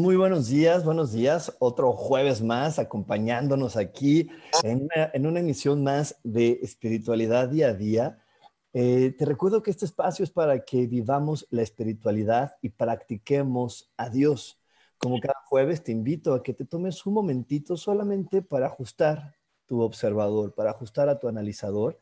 Muy buenos días, buenos días. Otro jueves más acompañándonos aquí en una, emisión más de espiritualidad día a día. Eh, te recuerdo que este espacio es para que vivamos la espiritualidad y practiquemos a Dios. Como cada jueves te invito a que te tomes un momentito solamente para ajustar tu observador, para ajustar a tu analizador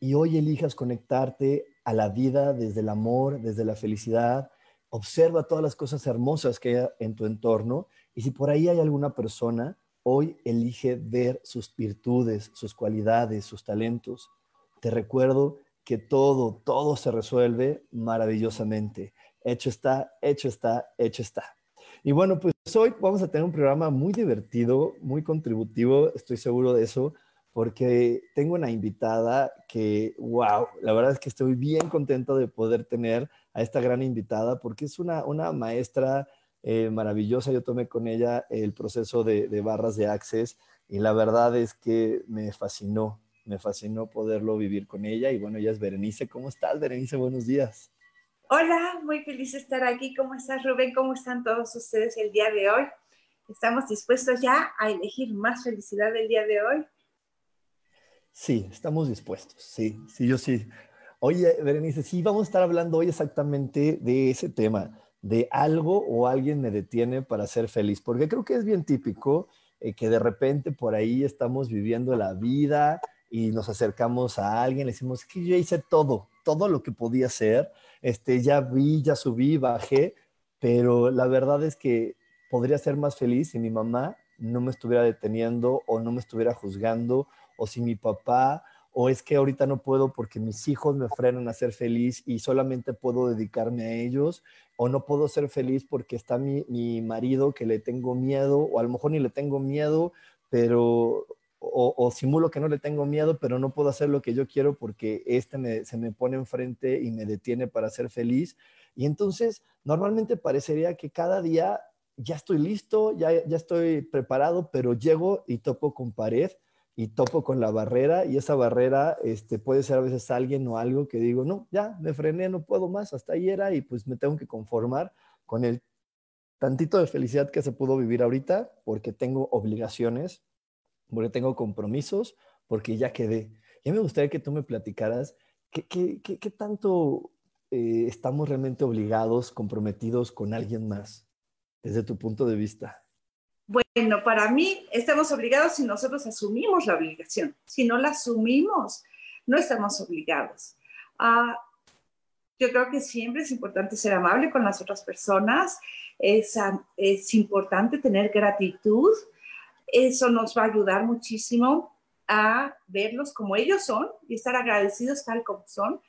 y hoy elijas conectarte a la vida desde el amor, desde la felicidad, observa todas las cosas hermosas que hay en tu entorno y si por ahí hay alguna persona, hoy elige ver sus virtudes, sus cualidades, sus talentos. Te recuerdo que todo, todo se resuelve maravillosamente. Hecho está, hecho está, hecho está. Y bueno, pues hoy vamos a tener un programa muy divertido, muy contributivo, estoy seguro de eso, porque tengo una invitada que, wow, la verdad es que estoy bien contento de poder tener a esta gran invitada, porque es una, una maestra eh, maravillosa. Yo tomé con ella el proceso de, de, barras de Access y la verdad es que me fascinó, me fascinó poderlo vivir con ella. Y bueno, ella es Berenice. ¿Cómo estás, Berenice? Buenos días. Hola, muy feliz de estar aquí. ¿Cómo estás, Rubén? ¿Cómo están todos ustedes el día de hoy? ¿Estamos dispuestos ya a elegir más felicidad el día de hoy? Sí, estamos dispuestos. Sí, sí, yo sí. Oye, Berenice, sí, vamos a estar hablando hoy exactamente de ese tema, de algo o alguien me detiene para ser feliz, porque creo que es bien típico eh, que de repente por ahí estamos viviendo la vida y nos acercamos a alguien, le decimos que yo hice todo, todo lo que podía hacer, este, ya vi, ya subí, bajé, pero la verdad es que podría ser más feliz si mi mamá no me estuviera deteniendo o no me estuviera juzgando, o si mi papá o es que ahorita no puedo porque mis hijos me frenan a ser feliz y solamente puedo dedicarme a ellos, o no puedo ser feliz porque está mi, marido que le tengo miedo, o a lo mejor ni le tengo miedo, pero, o, simulo que no le tengo miedo, pero no puedo hacer lo que yo quiero porque este se me pone enfrente y me detiene para ser feliz. Y entonces, normalmente parecería que cada día ya estoy listo, ya, ya estoy preparado, pero llego y topo con pared y topo con la barrera y esa barrera este, puede ser a veces alguien o algo que digo, no, ya me frené, no puedo más, hasta ahí era y pues me tengo que conformar con el tantito de felicidad que se pudo vivir ahorita porque tengo obligaciones, porque tengo compromisos, porque ya quedé. Ya me gustaría que tú me platicaras qué, qué, qué, tanto eh, estamos realmente obligados, comprometidos con alguien más, desde tu punto de vista. Bueno, para mí estamos obligados si nosotros asumimos la obligación. Si no la asumimos, no estamos obligados. Ah, yo creo que siempre es importante ser amable con las otras personas, es, es importante tener gratitud, eso nos va a ayudar muchísimo a verlos como ellos son y estar agradecidos tal como son.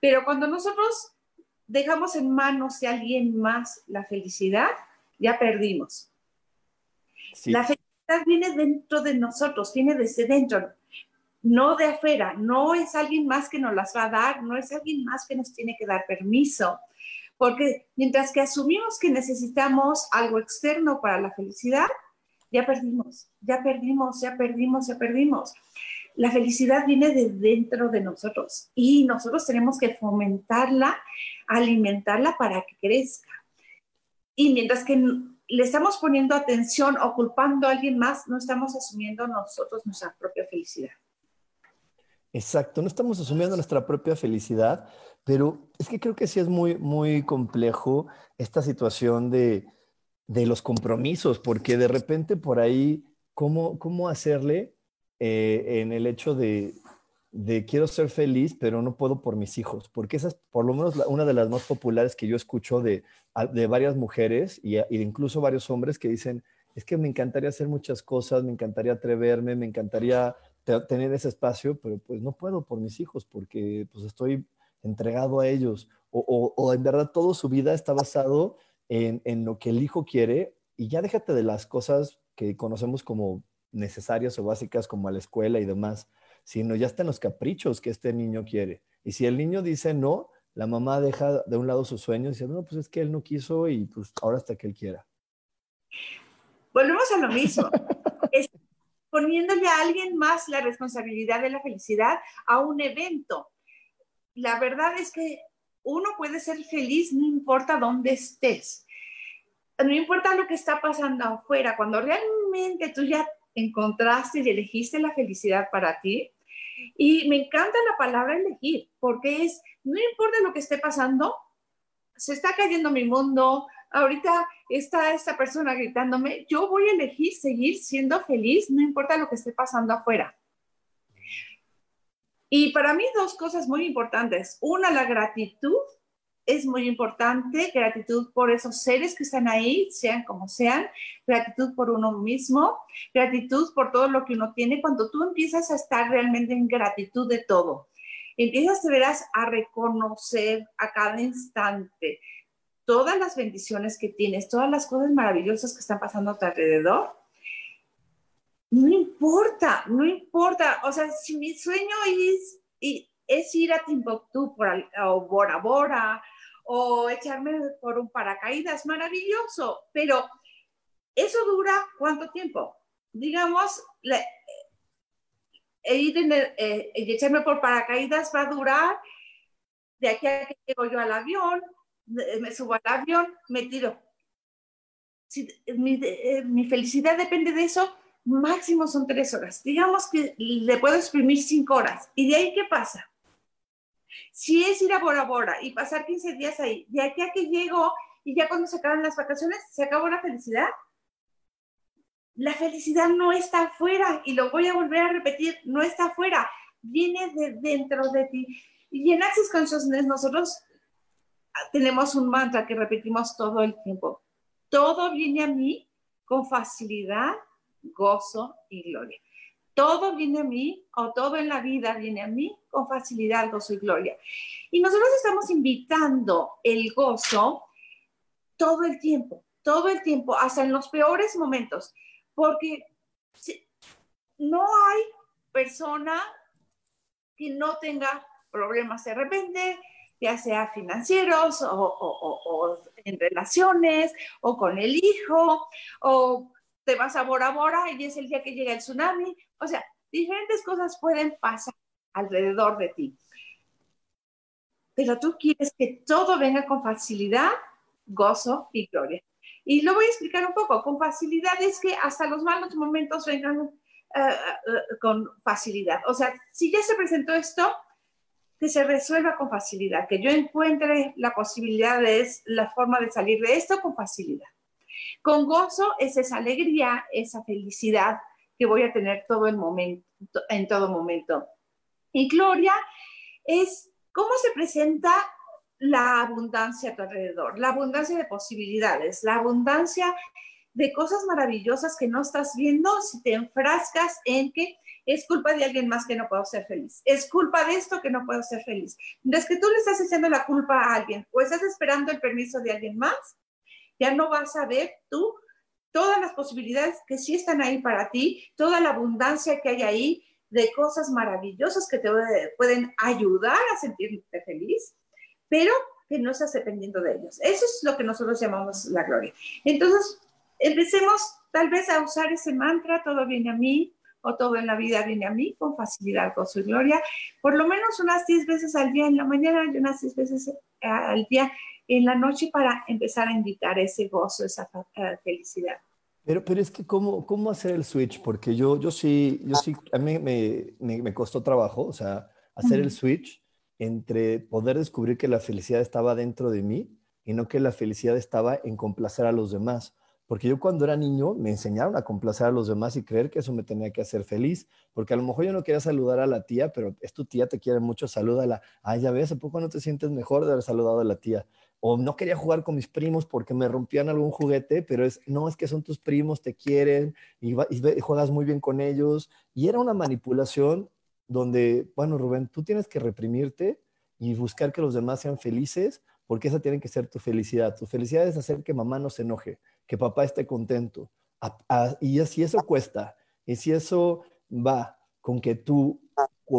Pero cuando nosotros dejamos en manos de alguien más la felicidad, ya perdimos la felicidad viene dentro de nosotros, viene desde dentro, no de afuera. No es alguien más que nos las va a dar, no es alguien más que nos tiene que dar permiso. Porque mientras que asumimos que necesitamos algo externo para la felicidad, ya perdimos, ya perdimos, ya perdimos, ya perdimos. La felicidad viene de dentro de nosotros y nosotros tenemos que fomentarla, alimentarla para que crezca. Y mientras que le estamos poniendo atención o culpando a alguien más, no estamos asumiendo nosotros nuestra propia felicidad. Exacto, no estamos asumiendo nuestra propia felicidad, pero es que creo que sí es muy, muy complejo esta situación de, de los compromisos, porque de repente por ahí, ¿cómo, cómo hacerle eh, en el hecho de, de, quiero ser feliz, pero no puedo por mis hijos, porque esa es por lo menos una de las más populares que yo escucho de, de varias mujeres y, y incluso varios hombres que dicen, es que me encantaría hacer muchas cosas, me encantaría atreverme, me encantaría tener ese espacio, pero pues no puedo por mis hijos porque pues estoy entregado a ellos. O, en verdad toda su vida está basado en, en, lo que el hijo quiere y ya déjate de las cosas que conocemos como necesarias o básicas como a la escuela y demás, sino ya están los caprichos que este niño quiere. Y si el niño dice no, la mamá deja de un lado sus sueños y dice, no, pues es que él no quiso y pues ahora hasta que él quiera. Volvemos a lo mismo. es poniéndole a alguien más la responsabilidad de la felicidad a un evento. La verdad es que uno puede ser feliz no importa dónde estés. No importa lo que está pasando afuera. Cuando realmente tú ya encontraste y elegiste la felicidad para ti, y me encanta la palabra elegir, porque es, no importa lo que esté pasando, se está cayendo mi mundo, ahorita está esta persona gritándome, yo voy a elegir seguir siendo feliz, no importa lo que esté pasando afuera. Y para mí dos cosas muy importantes. Una, la gratitud es muy importante, gratitud por esos seres que están ahí, sean como sean, gratitud por uno mismo, gratitud por todo lo que uno tiene. Cuando tú empiezas a estar realmente en gratitud de todo, empiezas, te verás, a reconocer a cada instante todas las bendiciones que tienes, todas las cosas maravillosas que están pasando a tu alrededor, no importa, no importa. O sea, si mi sueño es, es ir a Timbuktu por, o Bora Bora o echarme por un paracaídas, maravilloso, pero eso dura cuánto tiempo? Digamos, ir en eh, echarme por paracaídas va a durar de aquí a que llego yo al avión, me subo al avión, me tiro. Mi, eh, mi, felicidad depende de eso, máximo son tres horas. Digamos que le puedo exprimir cinco horas. ¿Y de ahí qué pasa? Si es ir a Bora Bora y pasar 15 días ahí, de aquí a que llego y ya cuando se acaban las vacaciones, ¿se acabó la felicidad? La felicidad no está afuera y lo voy a volver a repetir, no está afuera, viene de dentro de ti. Y en Access Consciousness nosotros tenemos un mantra que repetimos todo el tiempo. Todo viene a mí con facilidad, gozo y gloria. Todo viene a mí, o todo en la vida viene a mí con facilidad, gozo y gloria. Y nosotros estamos invitando el gozo todo el tiempo, todo el tiempo, hasta en los peores momentos, porque no hay persona que no tenga problemas de repente, ya sea financieros o, en relaciones o con el hijo o te vas a Bora Bora y es el día que llega el tsunami. O sea, diferentes cosas pueden pasar alrededor de ti. Pero tú quieres que todo venga con facilidad, gozo y gloria. Y lo voy a explicar un poco. Con facilidad es que hasta los malos momentos vengan eh, eh, con facilidad. O sea, si ya se presentó esto, que se resuelva con facilidad, que yo encuentre la posibilidad de la forma de salir de esto con facilidad. Con gozo es esa alegría, esa felicidad que voy a tener todo el momento, en todo momento. Y gloria es cómo se presenta la abundancia a tu alrededor, la abundancia de posibilidades, la abundancia de cosas maravillosas que no estás viendo si te enfrascas en que es culpa de alguien más que no puedo ser feliz. Es culpa de esto que no puedo ser feliz. Es que tú le estás echando la culpa a alguien o estás esperando el permiso de alguien más, ya no vas a ver tú todas las posibilidades que sí están ahí para ti, toda la abundancia que hay ahí de cosas maravillosas que te pueden ayudar a sentirte feliz, pero que no estás dependiendo de ellos. Eso es lo que nosotros llamamos la gloria. Entonces, empecemos tal vez a usar ese mantra, todo viene a mí, o todo en la vida viene a mí con facilidad, con su gloria, por lo menos unas 10 veces al día en la mañana y unas 10 veces al día en la noche para empezar a invitar ese gozo, esa eh, felicidad. Pero, pero es que, ¿cómo, ¿cómo hacer el switch? Porque yo, yo sí, yo sí, a mí me, me, me costó trabajo, o sea, hacer el switch entre poder descubrir que la felicidad estaba dentro de mí y no que la felicidad estaba en complacer a los demás. Porque yo cuando era niño me enseñaron a complacer a los demás y creer que eso me tenía que hacer feliz. Porque a lo mejor yo no quería saludar a la tía, pero es tu tía, te quiere mucho, salúdala. Ay, ya ves, ¿a poco no te sientes mejor de haber saludado a la tía? O no quería jugar con mis primos porque me rompían algún juguete, pero es, no, es que son tus primos, te quieren y, juegas muy bien con ellos. Y era una manipulación donde, bueno, Rubén, tú tienes que reprimirte y buscar que los demás sean felices porque esa tiene que ser tu felicidad. Tu felicidad es hacer que mamá no se enoje, que papá esté contento. y si eso cuesta, y si eso va con que tú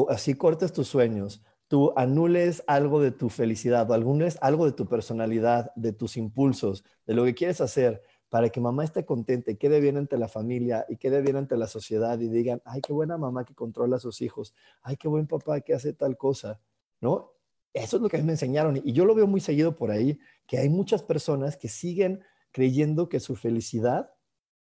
así cortes tus sueños, tú anules algo de tu felicidad o anules algo de tu personalidad, de tus impulsos, de lo que quieres hacer, para que mamá esté contenta y quede bien ante la familia y quede bien ante la sociedad y digan, ay, qué buena mamá que controla a sus hijos, ay, qué buen papá que hace tal cosa, ¿no? Eso es lo que me enseñaron y yo lo veo muy seguido por ahí, que hay muchas personas que siguen creyendo que su felicidad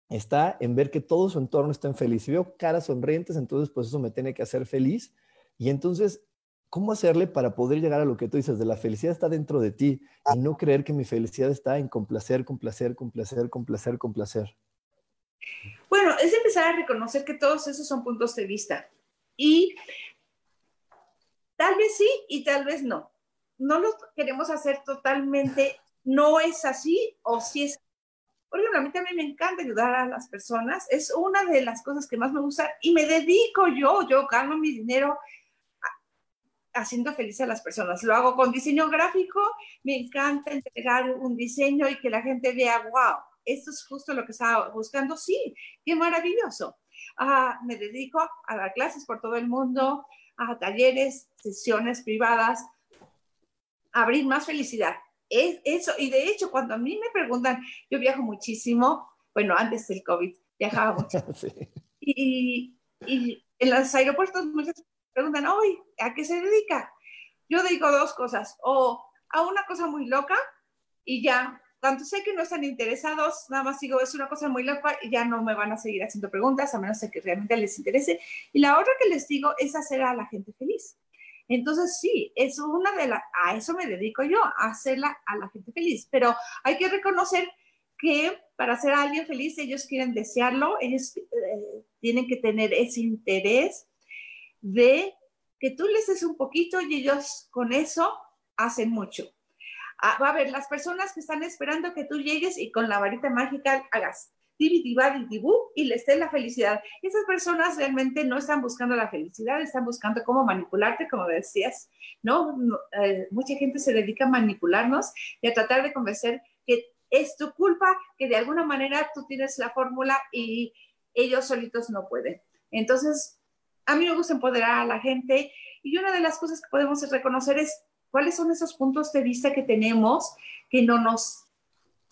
está en ver que todo su entorno está feliz. Si veo caras sonrientes, entonces pues eso me tiene que hacer feliz. Y entonces, ¿cómo hacerle para poder llegar a lo que tú dices? De la felicidad está dentro de ti y no creer que mi felicidad está en complacer, complacer, complacer, complacer, complacer. Bueno, es empezar a reconocer que todos esos son puntos de vista. Y tal vez sí y tal vez no. No lo queremos hacer totalmente no es así o si es. Por ejemplo, a mí también me encanta ayudar a las personas. Es una de las cosas que más me gusta y me dedico yo, yo gano mi dinero haciendo feliz a las personas. Lo hago con diseño gráfico, me encanta entregar un diseño y que la gente vea, wow, esto es justo lo que estaba buscando. Sí, qué maravilloso. Ah, me dedico a dar clases por todo el mundo, a talleres, sesiones privadas, a abrir más felicidad es eso, y de hecho, cuando a mí me preguntan, yo viajo muchísimo, bueno, antes del COVID, viajaba mucho. y, y, en los aeropuertos muchas preguntan, hoy, ¿a qué se dedica? Yo dedico dos cosas, o a una cosa muy loca y ya, tanto sé que no están interesados, nada más digo, es una cosa muy loca y ya no me van a seguir haciendo preguntas, a menos de que realmente les interese. Y la otra que les digo es hacer a la gente feliz. Entonces, sí, es una de las, a eso me dedico yo, a hacerla a la gente feliz, pero hay que reconocer que para hacer a alguien feliz ellos quieren desearlo, ellos eh, tienen que tener ese interés de que tú les des un poquito y ellos con eso hacen mucho. Ah, va a ver, las personas que están esperando que tú llegues y con la varita mágica hagas y les dé la felicidad. Esas personas realmente no están buscando la felicidad, están buscando cómo manipularte, como decías, ¿no? Eh, mucha gente se dedica a manipularnos y a tratar de convencer que es tu culpa, que de alguna manera tú tienes la fórmula y ellos solitos no pueden. Entonces, a mí me gusta empoderar a la gente y una de las cosas que podemos reconocer es cuáles son esos puntos de vista que tenemos que no nos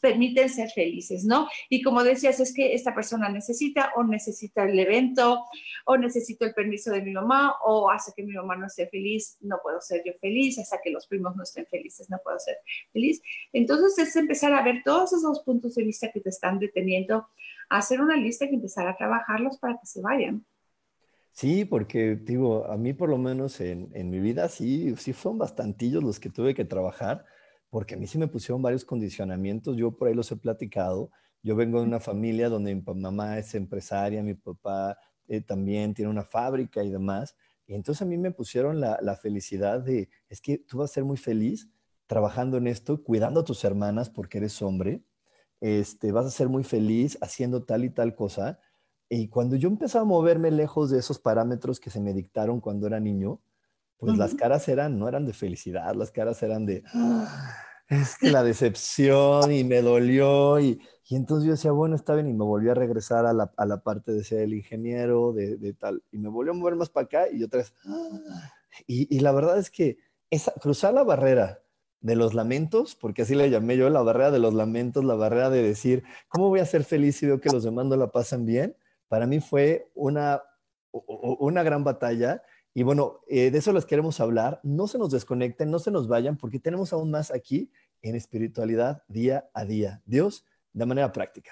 permiten ser felices, ¿no? Y como decías, es que esta persona necesita o necesita el evento o necesito el permiso de mi mamá o hace que mi mamá no esté feliz, no puedo ser yo feliz, hasta que los primos no estén felices, no puedo ser feliz. Entonces es empezar a ver todos esos puntos de vista que te están deteniendo, hacer una lista y empezar a trabajarlos para que se vayan. Sí, porque digo, a mí por lo menos en, en mi vida sí, sí fueron bastantillos los que tuve que trabajar porque a mí sí me pusieron varios condicionamientos, yo por ahí los he platicado. Yo vengo de una familia donde mi mamá es empresaria, mi papá eh, también tiene una fábrica y demás. Y entonces a mí me pusieron la, la, felicidad de, es que tú vas a ser muy feliz trabajando en esto, cuidando a tus hermanas porque eres hombre, este, vas a ser muy feliz haciendo tal y tal cosa. Y cuando yo empecé a moverme lejos de esos parámetros que se me dictaron cuando era niño, pues las caras eran, no eran de felicidad, las caras eran de, ah, es que la decepción y me dolió y, y, entonces yo decía, bueno, está bien y me volví a regresar a la, a la parte de ser el ingeniero, de, de, tal, y me volvió a mover más para acá y otra vez, ah, y, y, la verdad es que esa, cruzar la barrera de los lamentos, porque así le llamé yo, la barrera de los lamentos, la barrera de decir, ¿cómo voy a ser feliz si veo que los demás no la pasan bien? Para mí fue una, una gran batalla y bueno, eh, de eso les queremos hablar. No se nos desconecten, no se nos vayan, porque tenemos aún más aquí en espiritualidad día a día. Dios de manera práctica.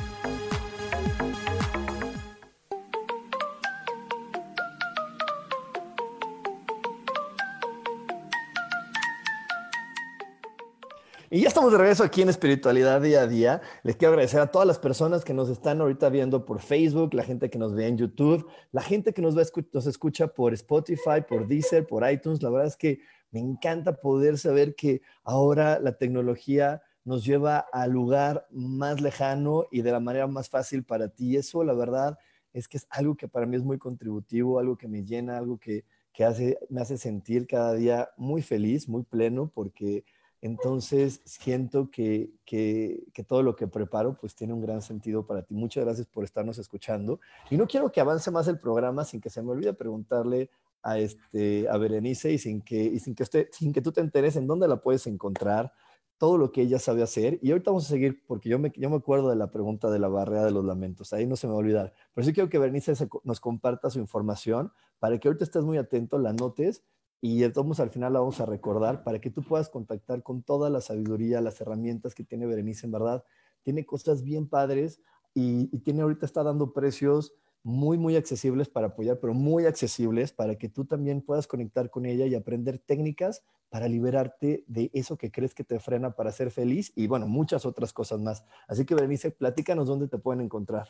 Estamos de regreso aquí en Espiritualidad Día a Día. Les quiero agradecer a todas las personas que nos están ahorita viendo por Facebook, la gente que nos ve en YouTube, la gente que nos, nos escucha por Spotify, por Deezer, por iTunes. La verdad es que me encanta poder saber que ahora la tecnología nos lleva al lugar más lejano y de la manera más fácil para ti. Eso, la verdad, es que es algo que para mí es muy contributivo, algo que me llena, algo que, que hace, me hace sentir cada día muy feliz, muy pleno, porque entonces, siento que, que, todo lo que preparo pues tiene un gran sentido para ti. Muchas gracias por estarnos escuchando. Y no quiero que avance más el programa sin que se me olvide preguntarle a, este, a Berenice y sin que, y sin, que usted, sin que tú te enteres en dónde la puedes encontrar, todo lo que ella sabe hacer. Y ahorita vamos a seguir, porque yo me, yo me acuerdo de la pregunta de la barrera de los lamentos, ahí no se me va a olvidar. Pero sí quiero que Berenice nos comparta su información para que ahorita estés muy atento, la notes y entonces al final la vamos a recordar para que tú puedas contactar con toda la sabiduría, las herramientas que tiene Berenice, en verdad. Tiene cosas bien padres y, tiene ahorita está dando precios muy, muy accesibles para apoyar, pero muy accesibles para que tú también puedas conectar con ella y aprender técnicas para liberarte de eso que crees que te frena para ser feliz y bueno, muchas otras cosas más. Así que Berenice, platícanos dónde te pueden encontrar.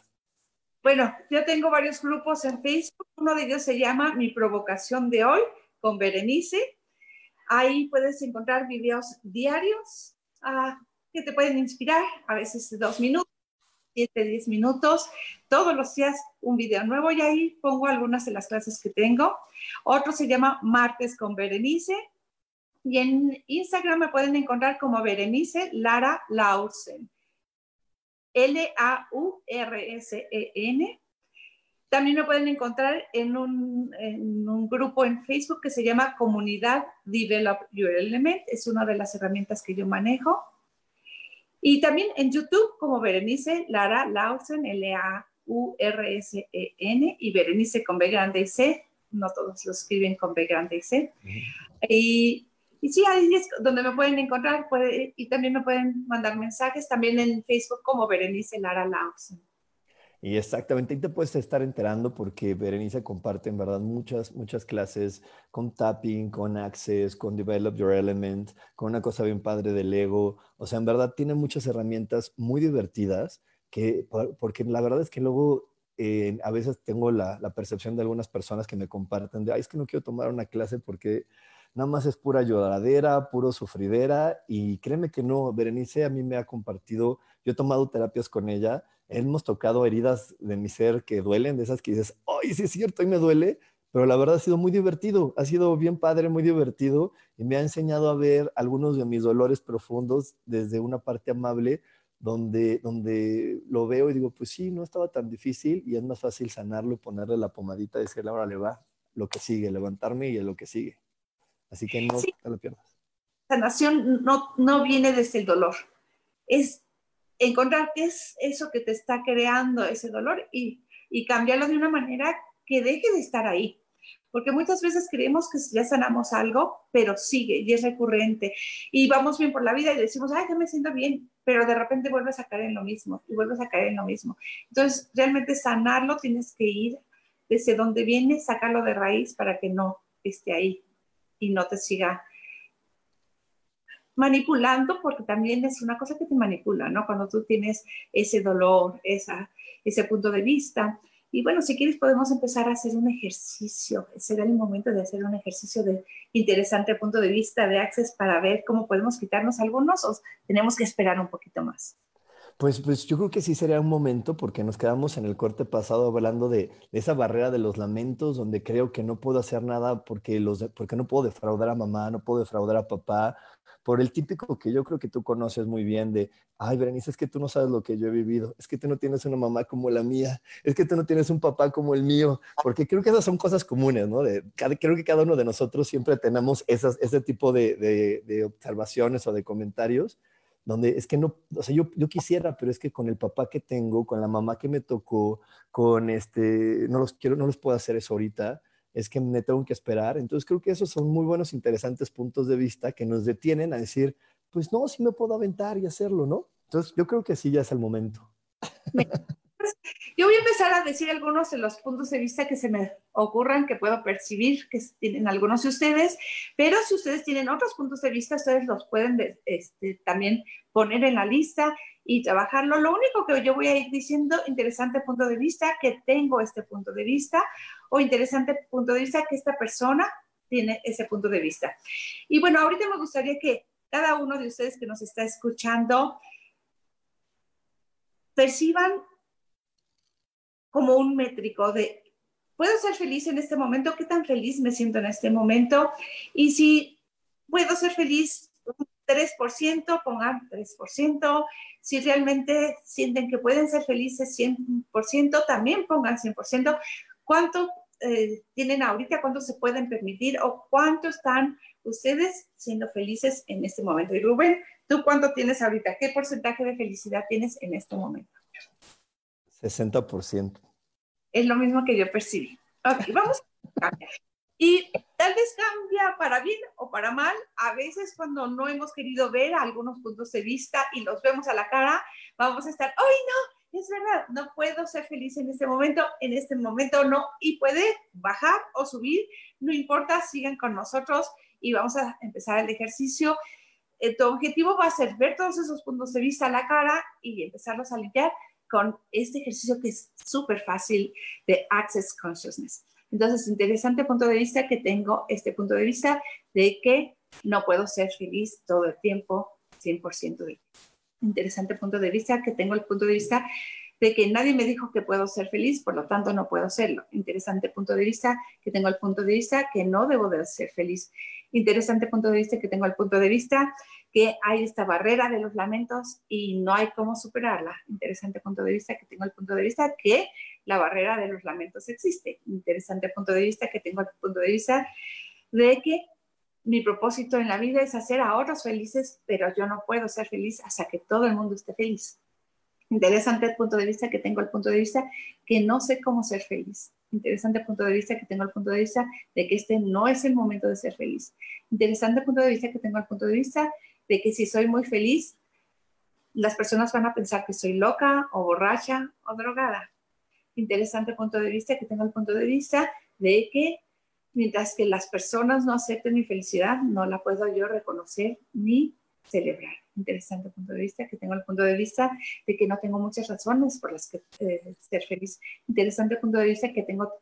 Bueno, yo tengo varios grupos en Facebook. Uno de ellos se llama Mi Provocación de Hoy con Berenice. Ahí puedes encontrar videos diarios ah, que te pueden inspirar, a veces dos minutos, siete, diez minutos, todos los días un video nuevo y ahí pongo algunas de las clases que tengo. Otro se llama Martes con Berenice y en Instagram me pueden encontrar como Berenice Lara Laursen. L-A-U-R-S-E-N. También me pueden encontrar en un, grupo en Facebook que se llama Comunidad Develop Your Element. Es una de las herramientas que yo manejo. Y también en YouTube como Berenice Lara Lausen, L-A-U-R-S-E-N, y Berenice con B grande y C. No todos lo escriben con B grande y C. Y, y, sí, ahí es donde me pueden encontrar. y también me pueden mandar mensajes también en Facebook como Berenice Lara Lausen. Y exactamente, y te puedes estar enterando porque Berenice comparte en verdad muchas, muchas clases con tapping, con access, con develop your element, con una cosa bien padre de Lego. O sea, en verdad tiene muchas herramientas muy divertidas que, porque la verdad es que luego eh, a veces tengo la, la, percepción de algunas personas que me comparten de, ay, es que no quiero tomar una clase porque nada más es pura lloradera, puro sufridera. Y créeme que no, Berenice a mí me ha compartido, yo he tomado terapias con ella hemos tocado heridas de mi ser que duelen, de esas que dices, ¡ay, sí es cierto, y me duele! Pero la verdad ha sido muy divertido, ha sido bien padre, muy divertido, y me ha enseñado a ver algunos de mis dolores profundos desde una parte amable, donde, donde lo veo y digo, pues sí, no estaba tan difícil, y es más fácil sanarlo, ponerle la pomadita y decirle, ahora le va, lo que sigue, levantarme y lo que sigue. Así que no te lo pierdas. Sanación no, no viene desde el dolor, es encontrar qué es eso que te está creando ese dolor y, y cambiarlo de una manera que deje de estar ahí. Porque muchas veces creemos que ya sanamos algo, pero sigue y es recurrente. Y vamos bien por la vida y decimos, ay, ya me siento bien, pero de repente vuelves a caer en lo mismo y vuelves a caer en lo mismo. Entonces, realmente sanarlo tienes que ir desde donde viene, sacarlo de raíz para que no esté ahí y no te siga manipulando, porque también es una cosa que te manipula, ¿no? Cuando tú tienes ese dolor, esa, ese punto de vista. Y bueno, si quieres podemos empezar a hacer un ejercicio. Será el momento de hacer un ejercicio de interesante punto de vista de Access para ver cómo podemos quitarnos algunos o tenemos que esperar un poquito más. Pues, pues yo creo que sí sería un momento porque nos quedamos en el corte pasado hablando de, esa barrera de los lamentos donde creo que no puedo hacer nada porque, los, porque no puedo defraudar a mamá, no puedo defraudar a papá, por el típico que yo creo que tú conoces muy bien de, ay, Berenice, es que tú no sabes lo que yo he vivido, es que tú no tienes una mamá como la mía, es que tú no tienes un papá como el mío, porque creo que esas son cosas comunes, ¿no? De, creo que cada uno de nosotros siempre tenemos esas, ese tipo de, observaciones o de comentarios donde es que no, o sea, yo, yo quisiera, pero es que con el papá que tengo, con la mamá que me tocó, con este, no los quiero, no los puedo hacer eso ahorita, es que me tengo que esperar. Entonces creo que esos son muy buenos, interesantes puntos de vista que nos detienen a decir, pues no, sí me puedo aventar y hacerlo, ¿no? Entonces yo creo que sí ya es el momento. Yo voy a empezar a decir algunos de los puntos de vista que se me ocurran, que puedo percibir, que tienen algunos de ustedes, pero si ustedes tienen otros puntos de vista, ustedes los pueden este, también poner en la lista y trabajarlo. Lo único que yo voy a ir diciendo, interesante punto de vista, que tengo este punto de vista, o interesante punto de vista que esta persona tiene ese punto de vista. Y bueno, ahorita me gustaría que cada uno de ustedes que nos está escuchando perciban como un métrico de, ¿puedo ser feliz en este momento? ¿Qué tan feliz me siento en este momento? Y si puedo ser feliz 3%, pongan 3%. Si realmente sienten que pueden ser felices 100%, también pongan 100%. ¿Cuánto eh, tienen ahorita? ¿Cuánto se pueden permitir? ¿O cuánto están ustedes siendo felices en este momento? Y Rubén, ¿tú cuánto tienes ahorita? ¿Qué porcentaje de felicidad tienes en este momento? 60%. Es lo mismo que yo percibí. Ok, vamos a. Y tal vez cambia para bien o para mal. A veces cuando no hemos querido ver algunos puntos de vista y los vemos a la cara, vamos a estar, ¡ay no! Es verdad, no puedo ser feliz en este momento, en este momento no. Y puede bajar o subir, no importa, sigan con nosotros y vamos a empezar el ejercicio. Eh, tu objetivo va a ser ver todos esos puntos de vista a la cara y empezarlos a limpiar con este ejercicio que es súper fácil de Access Consciousness. Entonces, interesante punto de vista que tengo este punto de vista de que no puedo ser feliz todo el tiempo, 100% de Interesante punto de vista que tengo el punto de vista de que nadie me dijo que puedo ser feliz, por lo tanto no puedo serlo. Interesante punto de vista que tengo el punto de vista que no debo de ser feliz. Interesante punto de vista que tengo el punto de vista que hay esta barrera de los lamentos y no hay cómo superarla. Interesante punto de vista que tengo el punto de vista que la barrera de los lamentos existe. Interesante punto de vista que tengo el punto de vista de que mi propósito en la vida es hacer a otros felices, pero yo no puedo ser feliz hasta que todo el mundo esté feliz. Interesante punto de vista que tengo el punto de vista que no sé cómo ser feliz. Interesante punto de vista que tengo el punto de vista de que este no es el momento de ser feliz. Interesante punto de vista que tengo el punto de vista de que si soy muy feliz, las personas van a pensar que soy loca o borracha o drogada. Interesante punto de vista que tengo el punto de vista de que mientras que las personas no acepten mi felicidad, no la puedo yo reconocer ni celebrar. Interesante punto de vista que tengo el punto de vista de que no tengo muchas razones por las que eh, ser feliz. Interesante punto de vista que tengo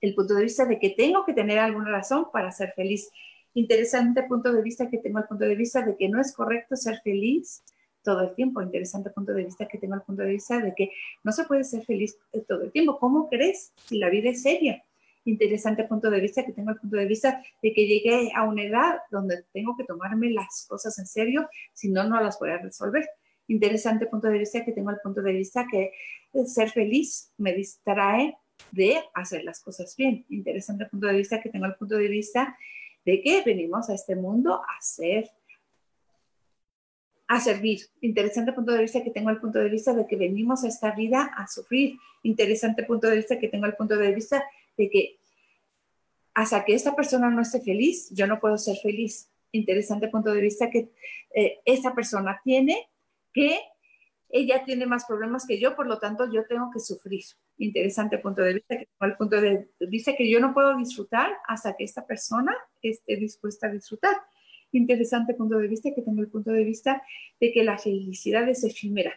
el punto de vista de que tengo que tener alguna razón para ser feliz interesante punto de vista que tengo el punto de vista de que no es correcto ser feliz todo el tiempo. Interesante punto de vista que tengo el punto de vista de que no se puede ser feliz todo el tiempo. ¿Cómo crees si la vida es seria? Interesante punto de vista que tengo el punto de vista de que llegué a una edad donde tengo que tomarme las cosas en serio, si no, no las voy a resolver. Interesante punto de vista que tengo el punto de vista que ser feliz me distrae de hacer las cosas bien. Interesante punto de vista que tengo el punto de vista de que venimos a este mundo a ser, a servir. Interesante punto de vista que tengo el punto de vista de que venimos a esta vida a sufrir. Interesante punto de vista que tengo el punto de vista de que hasta que esta persona no esté feliz, yo no puedo ser feliz. Interesante punto de vista que eh, esta persona tiene que ella tiene más problemas que yo, por lo tanto yo tengo que sufrir. Interesante punto de vista que el punto de vista que yo no puedo disfrutar hasta que esta persona esté dispuesta a disfrutar interesante punto de vista que tengo el punto de vista de que la felicidad es efímera.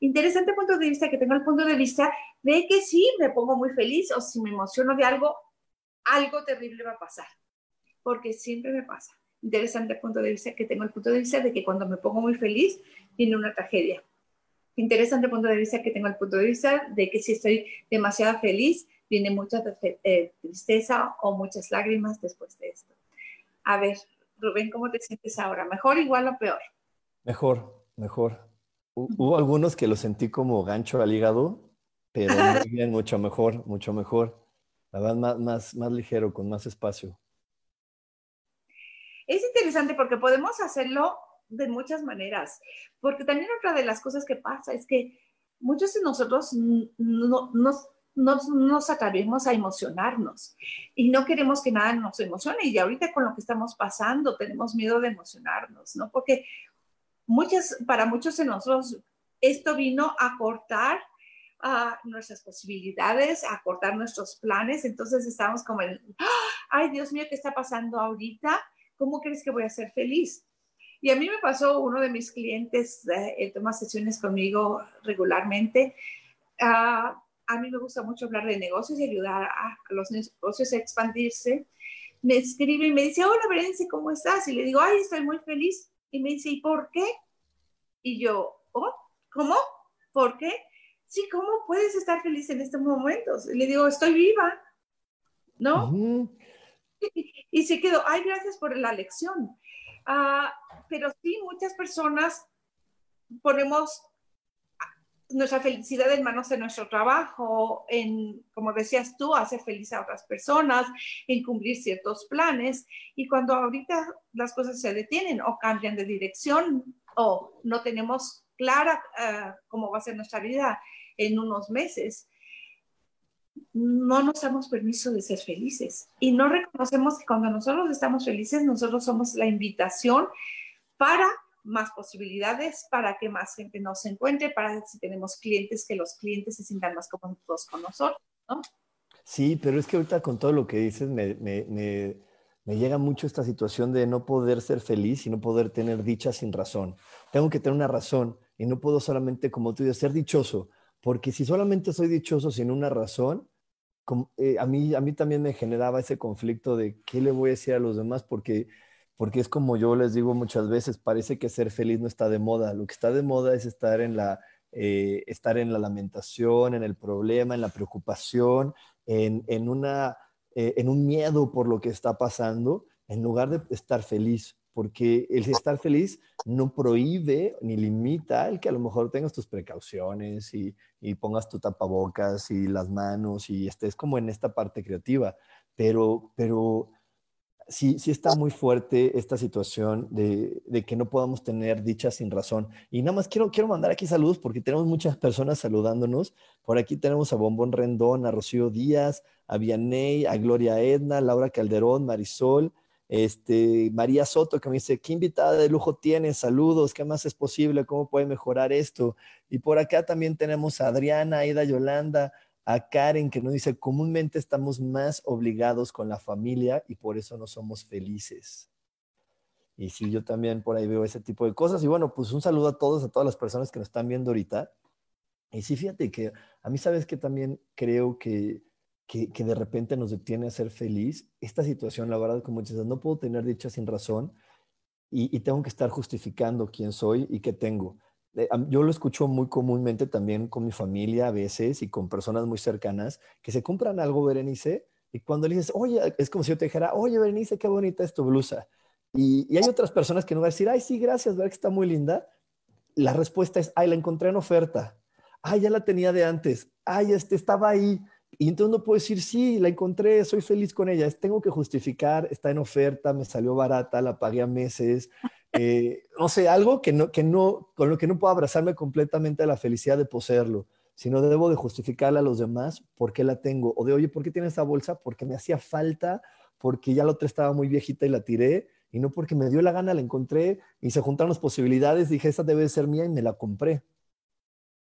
Interesante punto de vista que tengo el punto de vista de que si me pongo muy feliz o si me emociono de algo, algo terrible va a pasar, porque siempre me pasa. Interesante punto de vista que tengo el punto de vista de que cuando me pongo muy feliz, viene una tragedia. Interesante punto de vista que tengo el punto de vista de que si estoy demasiado feliz, viene mucha eh, tristeza o muchas lágrimas después de esto. A ver, Rubén, ¿cómo te sientes ahora? ¿Mejor, igual o peor? Mejor, mejor. Hubo algunos que lo sentí como gancho al hígado, pero muy bien, mucho mejor, mucho mejor. La verdad, más, más, más ligero, con más espacio. Es interesante porque podemos hacerlo de muchas maneras, porque también otra de las cosas que pasa es que muchos de nosotros no, nos nos, nos atrevemos a emocionarnos y no queremos que nada nos emocione. Y ahorita con lo que estamos pasando, tenemos miedo de emocionarnos, ¿no? Porque muchas, para muchos de nosotros, esto vino a cortar uh, nuestras posibilidades, a cortar nuestros planes. Entonces estamos como en, ay Dios mío, ¿qué está pasando ahorita? ¿Cómo crees que voy a ser feliz? Y a mí me pasó uno de mis clientes, eh, él toma sesiones conmigo regularmente. Uh, a mí me gusta mucho hablar de negocios y ayudar a, los negocios a expandirse. Me escribe y me dice, hola Berenice, ¿cómo estás? Y le digo, ay, estoy muy feliz. Y me dice, ¿y por qué? Y yo, oh, ¿cómo? ¿Por qué? Sí, ¿cómo puedes estar feliz en estos momentos? Y le digo, estoy viva, ¿no? y, se quedó, ay, gracias por la lección. Ah, pero sí, muchas personas ponemos nuestra felicidad en manos de nuestro trabajo, en, como decías tú, hacer feliz a otras personas, en cumplir ciertos planes. Y cuando ahorita las cosas se detienen o cambian de dirección o no tenemos clara eh, cómo va a ser nuestra vida en unos meses, no nos damos permiso de ser felices y no reconocemos que cuando nosotros estamos felices, nosotros somos la invitación para más posibilidades para que más gente nos encuentre, para si tenemos clientes, que los clientes se sientan más cómodos con nosotros, ¿no? Sí, pero es que ahorita con todo lo que dices me, me, llega mucho esta situación de no poder ser feliz y no poder tener dicha sin razón. Tengo que tener una razón y no puedo solamente, como tú dices, ser dichoso, porque si solamente soy dichoso sin una razón, eh, a, mí, a mí también me generaba ese conflicto de qué le voy a decir a los demás, porque porque es como yo les digo muchas veces, parece que ser feliz no está de moda. Lo que está de moda es estar en la, eh, estar en la lamentación, en el problema, en la preocupación, en, en, una, eh, en un miedo por lo que está pasando, en lugar de estar feliz. Porque el estar feliz no prohíbe ni limita el que a lo mejor tengas tus precauciones y, y pongas tu tapabocas y las manos y estés como en esta parte creativa. Pero, pero sí, sí está muy fuerte esta situación de, que no podamos tener dicha sin razón. Y nada más quiero, quiero mandar aquí saludos porque tenemos muchas personas saludándonos. Por aquí tenemos a Bombón Rendón, a Rocío Díaz, a Vianey, a Gloria Edna, Laura Calderón, Marisol, este, María Soto que me dice, ¿qué invitada de lujo tienes? Saludos, ¿qué más es posible? ¿Cómo puede mejorar esto? Y por acá también tenemos a Adriana, Aida Yolanda, a Karen que nos dice, comúnmente estamos más obligados con la familia y por eso no somos felices. Y sí, yo también por ahí veo ese tipo de cosas. Y bueno, pues un saludo a todos, a todas las personas que nos están viendo ahorita. Y sí, fíjate que a mí sabes que también creo que, que, de repente nos detiene a ser feliz. Esta situación, la verdad, como dices, no puedo tener dicha sin razón y, y tengo que estar justificando quién soy y qué tengo. Eh, yo lo escucho muy comúnmente también con mi familia a veces y con personas muy cercanas que se compran algo, Berenice, y cuando le dices, oye, es como si yo te dijera, oye, Berenice, qué bonita es tu blusa. Y, y hay otras personas que no van a decir, ay, sí, gracias, ver que está muy linda. La respuesta es, ay, la encontré en oferta. Ay, ya la tenía de antes. Ay, este estaba ahí. Y entonces no puedo decir, sí, la encontré, soy feliz con ella. Tengo que justificar, está en oferta, me salió barata, la pagué a meses, Eh, no sé, algo que no, que no, con lo que no puedo abrazarme completamente a la felicidad de poseerlo, sino debo de justificarle a los demás por qué la tengo. O de, oye, ¿por qué tiene esa bolsa? Porque me hacía falta, porque ya la otra estaba muy viejita y la tiré, y no porque me dio la gana, la encontré y se juntaron las posibilidades, dije, esta debe ser mía y me la compré.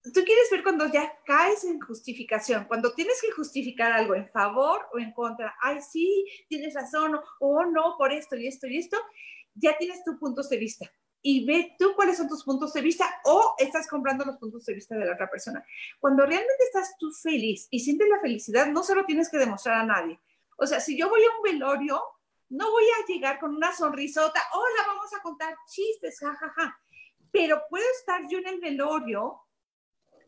Tú quieres ver cuando ya caes en justificación, cuando tienes que justificar algo en favor o en contra. Ay, sí, tienes razón, o oh, no, por esto y esto y esto, ya tienes tus puntos de vista. Y ve tú cuáles son tus puntos de vista o estás comprando los puntos de vista de la otra persona. Cuando realmente estás tú feliz y sientes la felicidad, no se lo tienes que demostrar a nadie. O sea, si yo voy a un velorio, no voy a llegar con una sonrisota, hola, vamos a contar chistes, jajaja. Ja, ja. Pero puedo estar yo en el velorio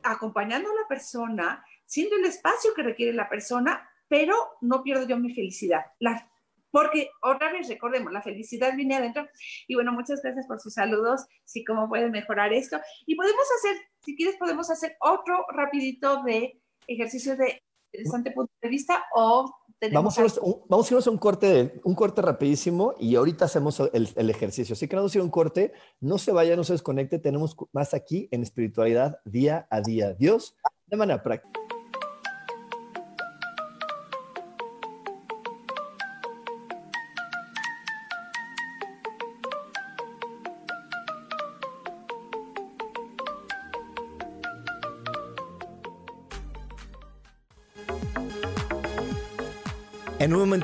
acompañando a la persona, siendo el espacio que requiere la persona, pero no pierdo yo mi felicidad. La, porque otra vez recordemos, la felicidad viene adentro. Y bueno, muchas gracias por sus saludos, sí, cómo pueden mejorar esto. Y podemos hacer, si quieres, podemos hacer otro rapidito de ejercicio de interesante punto de vista o Vamos a, irnos, un, vamos a irnos a un corte, un corte rapidísimo y ahorita hacemos el, el, ejercicio. Así que vamos a ir a un corte. No se vaya, no se desconecte. Tenemos más aquí en espiritualidad día a día. Dios, de manera práctica.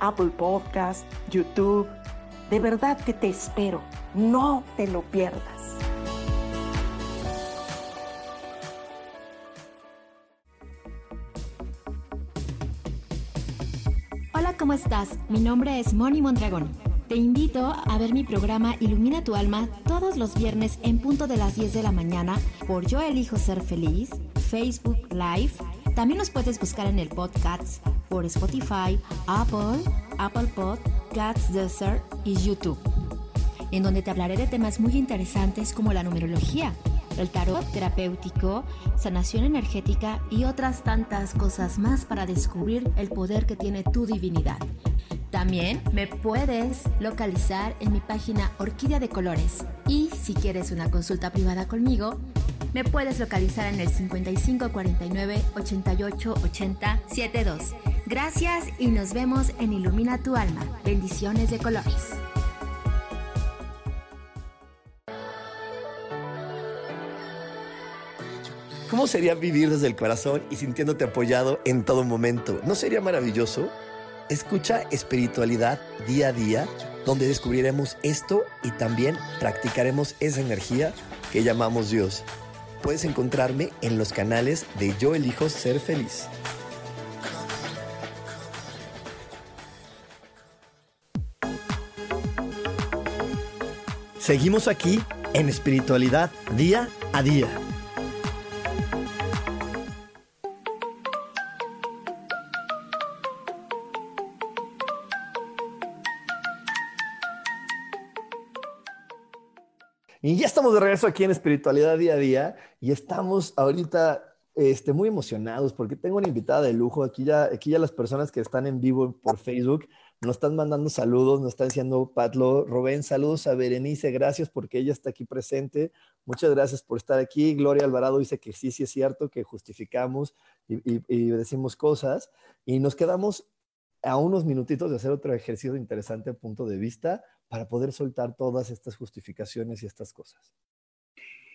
Apple Podcast, YouTube. De verdad que te espero. No te lo pierdas. Hola, ¿cómo estás? Mi nombre es Moni Mondragón. Te invito a ver mi programa Ilumina tu alma todos los viernes en punto de las 10 de la mañana por Yo Elijo Ser Feliz, Facebook Live. También nos puedes buscar en el podcast por Spotify, Apple, Apple Podcasts, Desert y YouTube, en donde te hablaré de temas muy interesantes como la numerología, el tarot terapéutico, sanación energética y otras tantas cosas más para descubrir el poder que tiene tu divinidad. También me puedes localizar en mi página Orquídea de Colores y si quieres una consulta privada conmigo, me puedes localizar en el 55 49 88 80 72. Gracias y nos vemos en Ilumina tu alma. Bendiciones de colores. ¿Cómo sería vivir desde el corazón y sintiéndote apoyado en todo momento? ¿No sería maravilloso? Escucha espiritualidad día a día, donde descubriremos esto y también practicaremos esa energía que llamamos Dios puedes encontrarme en los canales de Yo Elijo Ser Feliz. Seguimos aquí en espiritualidad día a día. Y ya estamos de regreso aquí en Espiritualidad Día a Día y estamos ahorita este, muy emocionados porque tengo una invitada de lujo. Aquí ya, aquí ya las personas que están en vivo por Facebook nos están mandando saludos, nos están diciendo Patlo, Robén, saludos a Berenice, gracias porque ella está aquí presente. Muchas gracias por estar aquí. Gloria Alvarado dice que sí, sí es cierto, que justificamos y, decimos cosas. Y nos quedamos a unos minutitos de hacer otro ejercicio interesante punto de vista para poder soltar todas estas justificaciones y estas cosas.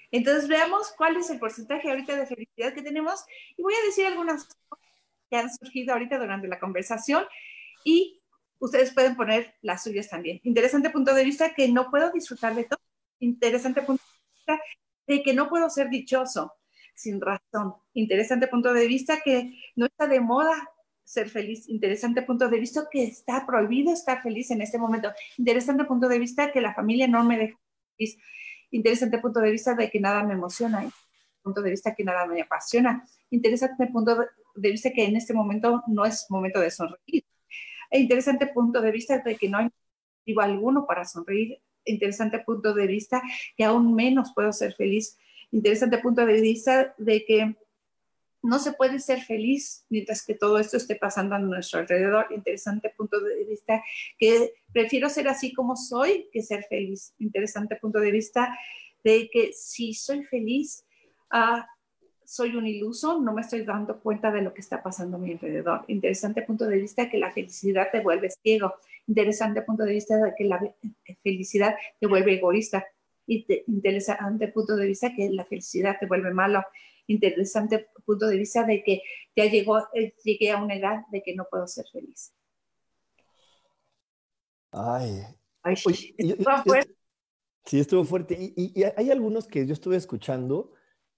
Entonces veamos cuál es el porcentaje ahorita de felicidad que tenemos y voy a decir algunas cosas que han surgido ahorita durante la conversación y ustedes pueden poner las suyas también. Interesante punto de vista que no puedo disfrutar de todo. Interesante punto de vista de que no puedo ser dichoso sin razón. Interesante punto de vista que no está de moda ser feliz. Interesante punto de vista que está prohibido estar feliz en este momento. Interesante punto de vista que la familia no me deja feliz. interesante punto de vista de que nada me emociona, punto de vista que nada me apasiona, interesante punto de vista que en este momento no es momento de sonreír, e interesante punto de vista de que no hay motivo alguno para sonreír, interesante punto de vista que aún menos puedo ser feliz, interesante punto de vista de que no se puede ser feliz mientras que todo esto esté pasando a nuestro alrededor. Interesante punto de vista que prefiero ser así como soy que ser feliz. Interesante punto de vista de que si soy feliz, ah, soy un iluso, no me estoy dando cuenta de lo que está pasando a mi alrededor. Interesante punto de vista que la felicidad te vuelve ciego. Interesante punto de vista de que la felicidad te vuelve egoísta. Interesante punto de vista que la felicidad te vuelve malo interesante punto de vista de que ya llegó, eh, llegué a una edad de que no puedo ser feliz. Ay. Ay estuvo fuerte. Sí, estuvo fuerte. Y, hay algunos que yo estuve escuchando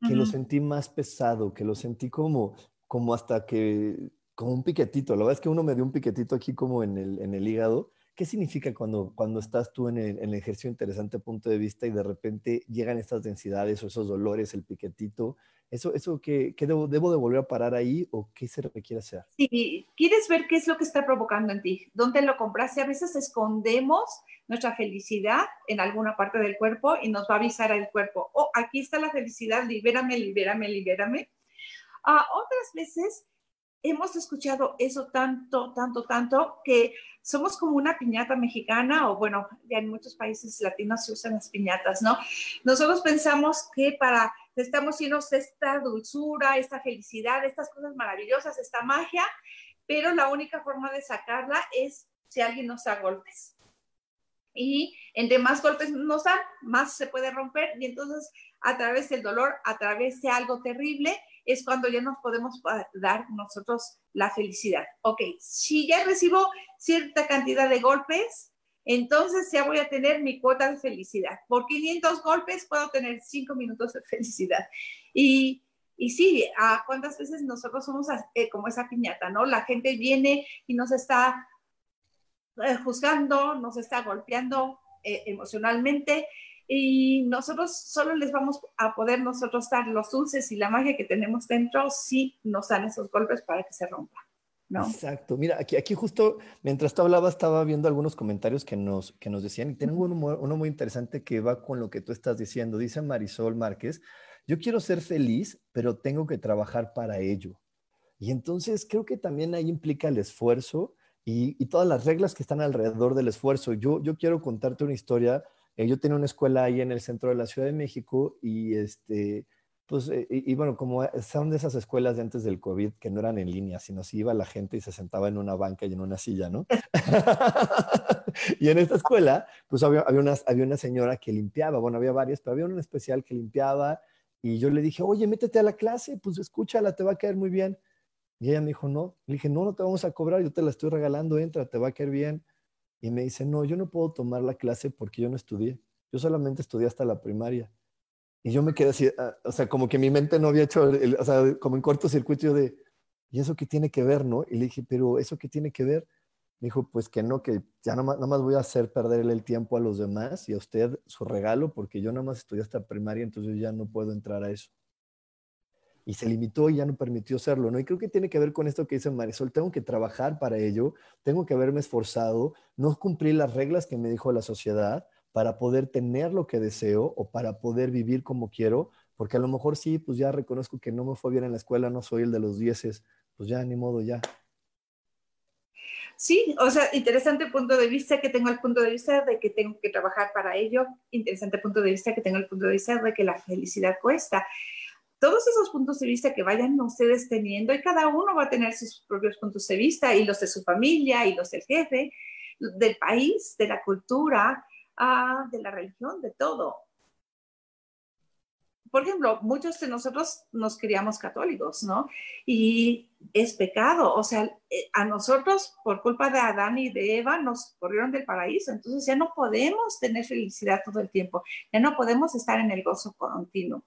que lo sentí más pesado, que lo sentí como, como hasta que, como un piquetito. La verdad es que uno me dio un piquetito aquí como en el, en el hígado. ¿Qué significa cuando, cuando estás tú en el, en el ejercicio interesante punto de vista y de repente llegan estas densidades o esos dolores, el piquetito? ¿Eso, eso qué, debo, debo, de volver a parar ahí o qué se requiere hacer? Sí, quieres ver qué es lo que está provocando en ti, dónde lo compraste. A veces escondemos nuestra felicidad en alguna parte del cuerpo y nos va a avisar al cuerpo, oh, aquí está la felicidad, libérame, libérame, libérame. Ah, otras veces hemos escuchado eso tanto, tanto, tanto que somos como una piñata mexicana o bueno, ya en muchos países latinos se usan las piñatas, ¿no? Nosotros pensamos que para estamos llenos de esta dulzura, esta felicidad, estas cosas maravillosas, esta magia, pero la única forma de sacarla es si alguien nos da golpes. Y entre más golpes nos dan, más se puede romper y entonces a través del dolor, a través de algo terrible, es cuando ya nos podemos dar nosotros la felicidad. Ok, si ya recibo cierta cantidad de golpes, entonces ya voy a tener mi cuota de felicidad. Por 500 golpes puedo tener 5 minutos de felicidad. Y, y sí, ¿a cuántas veces nosotros somos eh, como esa piñata, no? La gente viene y nos está eh, juzgando, nos está golpeando eh, emocionalmente y nosotros solo les vamos a poder nosotros dar los dulces y la magia que tenemos dentro si nos dan esos golpes para que se rompa. Exacto. Mira, aquí, aquí justo mientras tú hablabas estaba viendo algunos comentarios que nos, que nos decían y tengo uno, uno muy interesante que va con lo que tú estás diciendo. Dice Marisol Márquez, yo quiero ser feliz, pero tengo que trabajar para ello. Y entonces creo que también ahí implica el esfuerzo y, y todas las reglas que están alrededor del esfuerzo. Yo, yo quiero contarte una historia. Eh, yo tenía una escuela ahí en el centro de la Ciudad de México y este, pues, eh, y, bueno, como son de esas escuelas de antes del COVID que no eran en línea, sino si iba la gente y se sentaba en una banca y en una silla, ¿no? y en esta escuela, pues había, había, una, había una señora que limpiaba, bueno, había varias, pero había una especial que limpiaba y yo le dije, oye, métete a la clase, pues escúchala, te va a caer muy bien. Y ella me dijo, no. Le dije, no, no te vamos a cobrar, yo te la estoy regalando, entra, te va a caer bien. Y me dice, no, yo no puedo tomar la clase porque yo no estudié. Yo solamente estudié hasta la primaria. Y yo me quedé así, ah, o sea, como que mi mente no había hecho, o sea, como en cortocircuito de, ¿y eso qué tiene que ver, no? Y le dije, pero ¿eso qué tiene que ver? Me dijo, pues que no, que ya nada más, nada más voy a hacer perderle el tiempo a los demás y a usted su regalo, porque yo nada más estudié hasta primaria, entonces ya no puedo entrar a eso. Y se limitó y ya no permitió hacerlo, ¿no? Y creo que tiene que ver con esto que dice Marisol, tengo que trabajar para ello, tengo que haberme esforzado, no cumplir las reglas que me dijo la sociedad, para poder tener lo que deseo o para poder vivir como quiero, porque a lo mejor sí, pues ya reconozco que no me fue bien en la escuela, no soy el de los dieces, pues ya ni modo, ya. Sí, o sea, interesante punto de vista que tengo el punto de vista de que tengo que trabajar para ello, interesante punto de vista que tengo el punto de vista de que la felicidad cuesta. Todos esos puntos de vista que vayan ustedes teniendo y cada uno va a tener sus propios puntos de vista y los de su familia y los del jefe, del país, de la cultura, de la religión, de todo. Por ejemplo, muchos de nosotros nos criamos católicos, ¿no? Y es pecado, o sea, eh, a nosotros por culpa de Adán y de Eva nos corrieron del paraíso, entonces ya no podemos tener felicidad todo el tiempo, ya no podemos estar en el gozo continuo.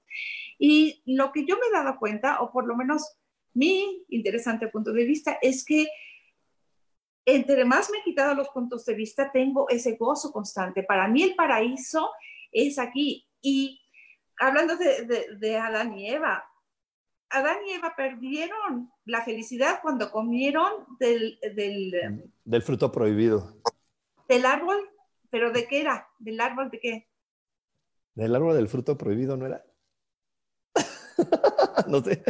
Y lo que yo me he dado cuenta, o por lo menos mi interesante punto de vista, es que entre más me he quitado los puntos de vista, tengo ese gozo constante. Para mí el paraíso es aquí. Y hablando de, de, Adán y Eva, Adán y Eva perdieron la felicidad cuando comieron del, del, del fruto prohibido. Del árbol, pero ¿de qué era? ¿Del árbol de qué? Del árbol del fruto prohibido, ¿no era? no sé.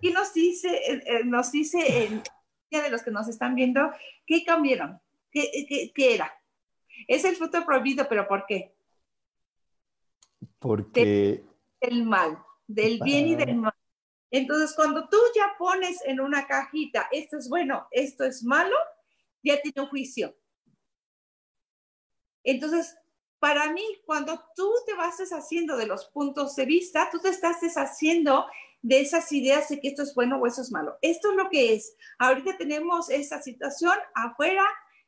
Y nos dice, eh, nos dice en de los que nos están viendo, ¿qué cambiaron? ¿Qué, qué, era? Es el fruto prohibido, pero ¿por qué? Porque... Del mal, del bien y del mal. Entonces, cuando tú ya pones en una cajita, esto es bueno, esto es malo, ya tiene un juicio. Entonces, para mí, cuando tú te vas deshaciendo de los puntos de vista, tú te estás deshaciendo de esas ideas de que esto es bueno o eso es malo. Esto es lo que es. Ahorita tenemos esa situación afuera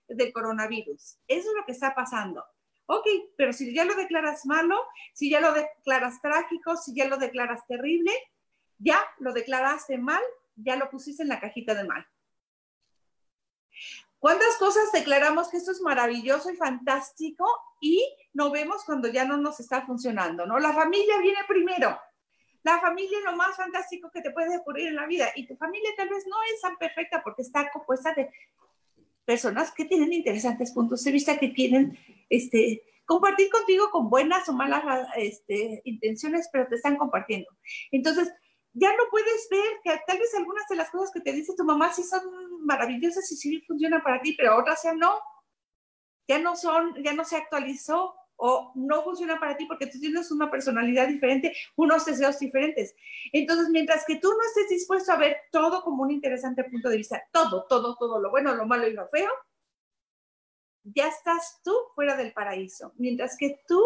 del coronavirus. Eso es lo que está pasando. Ok, pero si ya lo declaras malo, si ya lo declaras trágico, si ya lo declaras terrible, ya lo declaraste mal, ya lo pusiste en la cajita de mal. ¿Cuántas cosas declaramos que esto es maravilloso y fantástico y no vemos cuando ya no nos está funcionando? ¿no? La familia viene primero. La familia es lo más fantástico que te puede ocurrir en la vida y tu familia tal vez no es tan perfecta porque está compuesta de personas que tienen interesantes puntos de vista, que quieren este, compartir contigo con buenas o malas este, intenciones, pero te están compartiendo. Entonces, ya no puedes ver que tal vez algunas de las cosas que te dice tu mamá sí son maravillosas y sí funcionan para ti, pero otras ya no. Ya no son, ya no se actualizó o no funciona para ti porque tú tienes una personalidad diferente, unos deseos diferentes. Entonces, mientras que tú no estés dispuesto a ver todo como un interesante punto de vista, todo, todo, todo, lo bueno, lo malo y lo feo, ya estás tú fuera del paraíso. Mientras que tú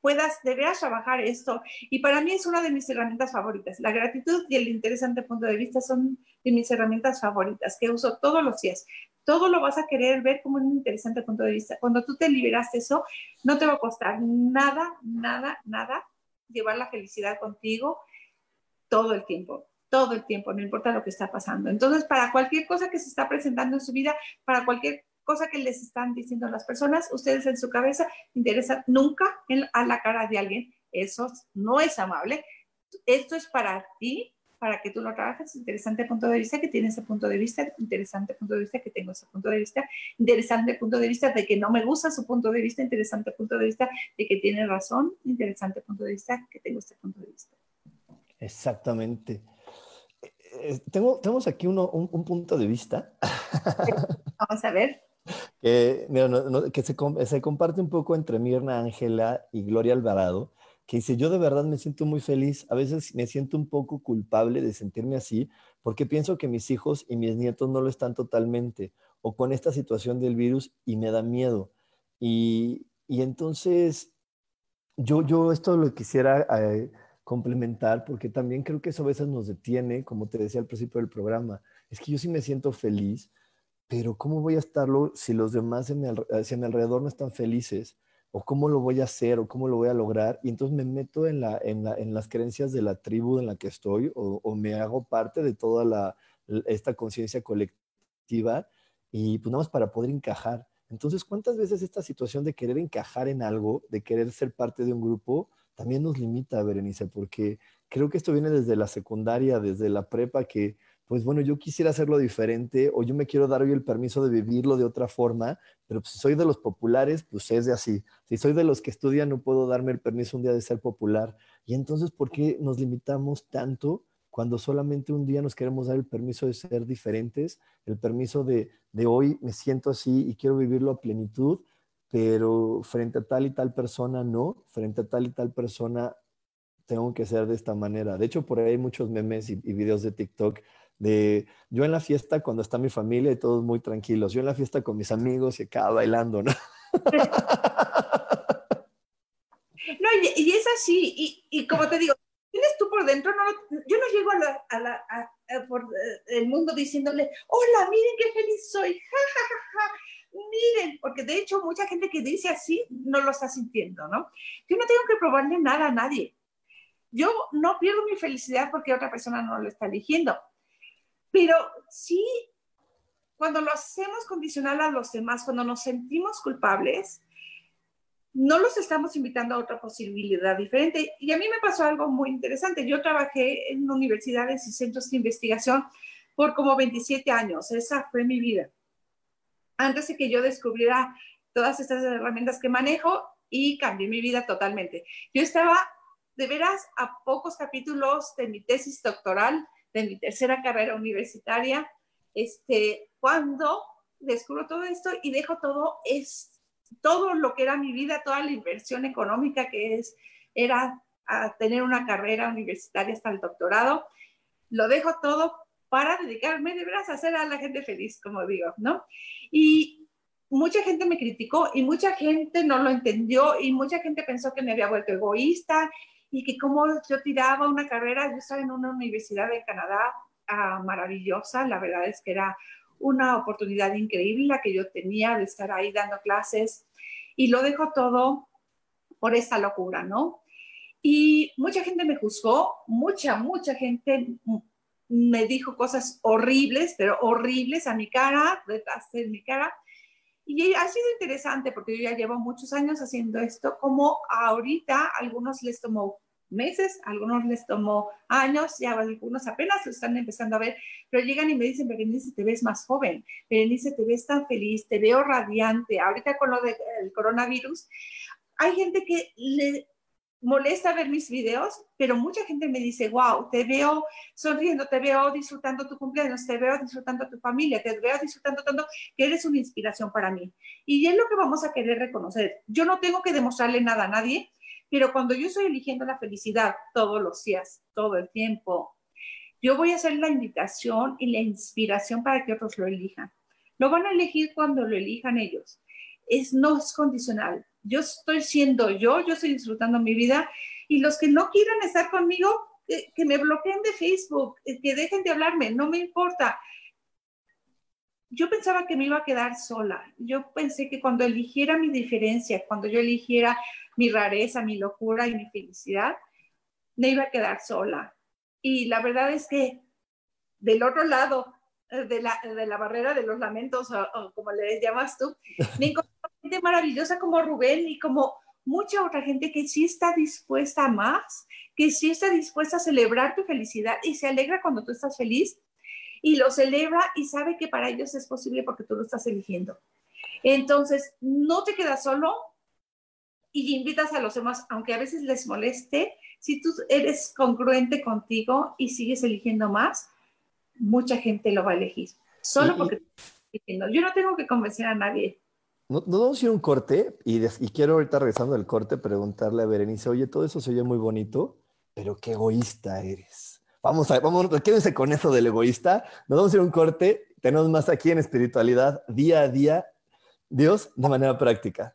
puedas, deberás trabajar esto. Y para mí es una de mis herramientas favoritas. La gratitud y el interesante punto de vista son de mis herramientas favoritas que uso todos los días todo lo vas a querer ver como un interesante punto de vista. Cuando tú te liberas de eso, no te va a costar nada, nada, nada llevar la felicidad contigo todo el tiempo, todo el tiempo, no importa lo que está pasando. Entonces, para cualquier cosa que se está presentando en su vida, para cualquier cosa que les están diciendo las personas, ustedes en su cabeza interesan nunca a la cara de alguien. Eso no es amable. Esto es para ti, para que tú lo trabajes. Interesante punto de vista que tiene ese punto de vista, interesante punto de vista que tengo ese punto de vista, interesante punto de vista de que no me gusta su punto de vista, interesante punto de vista de que tiene razón, interesante punto de vista que tengo este punto de vista. Exactamente. Eh, tengo, tenemos aquí uno, un, punto de vista. Vamos a ver. Que, que se, se, comparte un poco entre Mirna Ángela y Gloria Alvarado que dice, yo de verdad me siento muy feliz, a veces me siento un poco culpable de sentirme así, porque pienso que mis hijos y mis nietos no lo están totalmente, o con esta situación del virus y me da miedo. Y, entonces, yo, yo esto lo quisiera eh, complementar, porque también creo que eso a veces nos detiene, como te decía al principio del programa, es que yo sí me siento feliz, pero ¿cómo voy a estarlo si los demás en mi, hacia mi alrededor no están felices? O cómo lo voy a hacer, o cómo lo voy a lograr, y entonces me meto en, la, en, la, en las creencias de la tribu en la que estoy, o, me hago parte de toda la, esta conciencia colectiva, y pues nada más para poder encajar. Entonces, ¿cuántas veces esta situación de querer encajar en algo, de querer ser parte de un grupo, también nos limita, Berenice? Porque creo que esto viene desde la secundaria, desde la prepa, que pues bueno, yo quisiera hacerlo diferente o yo me quiero dar hoy el permiso de vivirlo de otra forma, pero pues, si soy de los populares, pues es de así. Si soy de los que estudian, no puedo darme el permiso un día de ser popular. Y entonces, ¿por qué nos limitamos tanto cuando solamente un día nos queremos dar el permiso de ser diferentes, el permiso de, de hoy me siento así y quiero vivirlo a plenitud, pero frente a tal y tal persona no, frente a tal y tal persona tengo que ser de esta manera. De hecho, por ahí hay muchos memes y, y videos de TikTok de yo en la fiesta cuando está mi familia y todos muy tranquilos, yo en la fiesta con mis amigos y acá bailando, ¿no? No, y, es así, y, y, como te digo, tienes tú por dentro, no, yo no llego a, la, a, la, a, por eh, el mundo diciéndole, hola, miren qué feliz soy, ja, ja, ja, ja, miren, porque de hecho mucha gente que dice así no lo está sintiendo, ¿no? Yo no tengo que probarle nada a nadie. Yo no pierdo mi felicidad porque otra persona no lo está eligiendo. Pero sí, cuando lo hacemos condicional a los demás, cuando nos sentimos culpables, no los estamos invitando a otra posibilidad diferente. Y a mí me pasó algo muy interesante. Yo trabajé en universidades y centros de investigación por como 27 años. Esa fue mi vida. Antes de que yo descubriera todas estas herramientas que manejo y cambié mi vida totalmente. Yo estaba de veras a pocos capítulos de mi tesis doctoral, de mi tercera carrera universitaria, este, cuando descubro todo esto y dejo todo, es todo lo que era mi vida, toda la inversión económica que es, era a tener una carrera universitaria hasta el doctorado, lo dejo todo para dedicarme de veras a hacer a la gente feliz, como digo, ¿no? Y mucha gente me criticó y mucha gente no lo entendió y mucha gente pensó que me había vuelto egoísta y que como yo tiraba una carrera, yo estaba en una universidad de Canadá ah, maravillosa, la verdad es que era una oportunidad increíble la que yo tenía de estar ahí dando clases y lo dejo todo por esta locura, ¿no? Y mucha gente me juzgó, mucha, mucha gente me dijo cosas horribles, pero horribles a mi cara, detrás de mi cara. Y ha sido interesante porque yo ya llevo muchos años haciendo esto, como ahorita algunos les tomó meses, algunos les tomó años, ya algunos apenas lo están empezando a ver, pero llegan y me dicen, Berenice, te ves más joven, Berenice, te ves tan feliz, te veo radiante. Ahorita con lo del coronavirus, hay gente que le molesta ver mis videos, pero mucha gente me dice, wow, te veo sonriendo, te veo disfrutando tu cumpleaños, te veo disfrutando tu familia, te veo disfrutando tanto que eres una inspiración para mí. Y es lo que vamos a querer reconocer. Yo no tengo que demostrarle nada a nadie, pero cuando yo estoy eligiendo la felicidad todos los días, todo el tiempo, yo voy a hacer la invitación y la inspiración para que otros lo elijan. Lo van a elegir cuando lo elijan ellos. Es, no es condicional. Yo estoy siendo yo, yo estoy disfrutando mi vida y los que no quieran estar conmigo, que me bloqueen de Facebook, eh, que dejen de hablarme, no me importa. Yo pensaba que me iba a quedar sola. Yo pensé que cuando eligiera mi diferencia, cuando yo eligiera mi rareza, mi locura y mi felicidad, me iba a quedar sola. Y la verdad es que del otro lado eh, de la, de la barrera de los lamentos, o, como le llamas tú, me encontré gente maravillosa como Rubén y como mucha otra gente que sí está dispuesta a más, que sí está dispuesta a celebrar tu felicidad y se alegra cuando tú estás feliz y lo celebra y sabe que para ellos es posible porque tú lo estás eligiendo. Entonces, no te quedas solo, y invitas a los demás, aunque a veces les moleste, si tú eres congruente contigo y sigues eligiendo más, mucha gente lo va a elegir. Solo porque yo no tengo que convencer a nadie. No vamos a ir un corte y, quiero ahorita regresando del corte preguntarle a Berenice, oye, todo eso se oye muy bonito, pero qué egoísta eres. Vamos a vamos, quédense con eso del egoísta. Nos vamos a ir un corte. Tenemos más aquí en espiritualidad, día a día, Dios de manera práctica.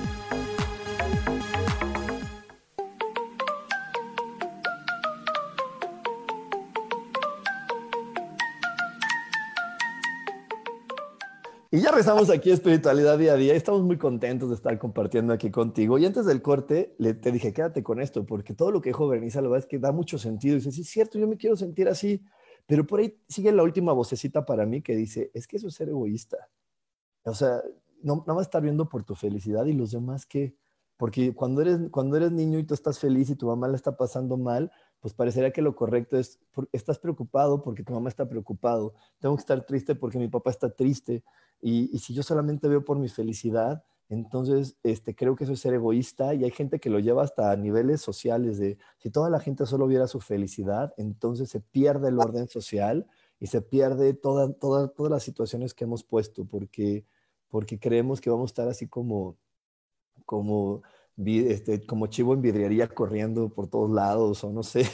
Y ya rezamos aquí Espiritualidad Día a Día estamos muy contentos de estar compartiendo aquí contigo. Y antes del corte, le, te dije, quédate con esto, porque todo lo que dijo Berenice, la verdad es que da mucho sentido. Y dice, sí, es cierto, yo me quiero sentir así. Pero por ahí sigue la última vocecita para mí que dice, es que eso es ser egoísta. O sea, no, nada más estar viendo por tu felicidad y los demás qué. Porque cuando eres, cuando eres niño y tú estás feliz y tu mamá la está pasando mal, pues parecería que lo correcto es, estás preocupado porque tu mamá está preocupado, tengo que estar triste porque mi papá está triste, y, si yo solamente veo por mi felicidad, entonces este, creo que eso es ser egoísta y hay gente que lo lleva hasta niveles sociales de si toda la gente solo viera su felicidad, entonces se pierde el orden social y se pierde toda, toda, todas las situaciones que hemos puesto porque, porque creemos que vamos a estar así como, como, este, como chivo en vidriería corriendo por todos lados o no sé.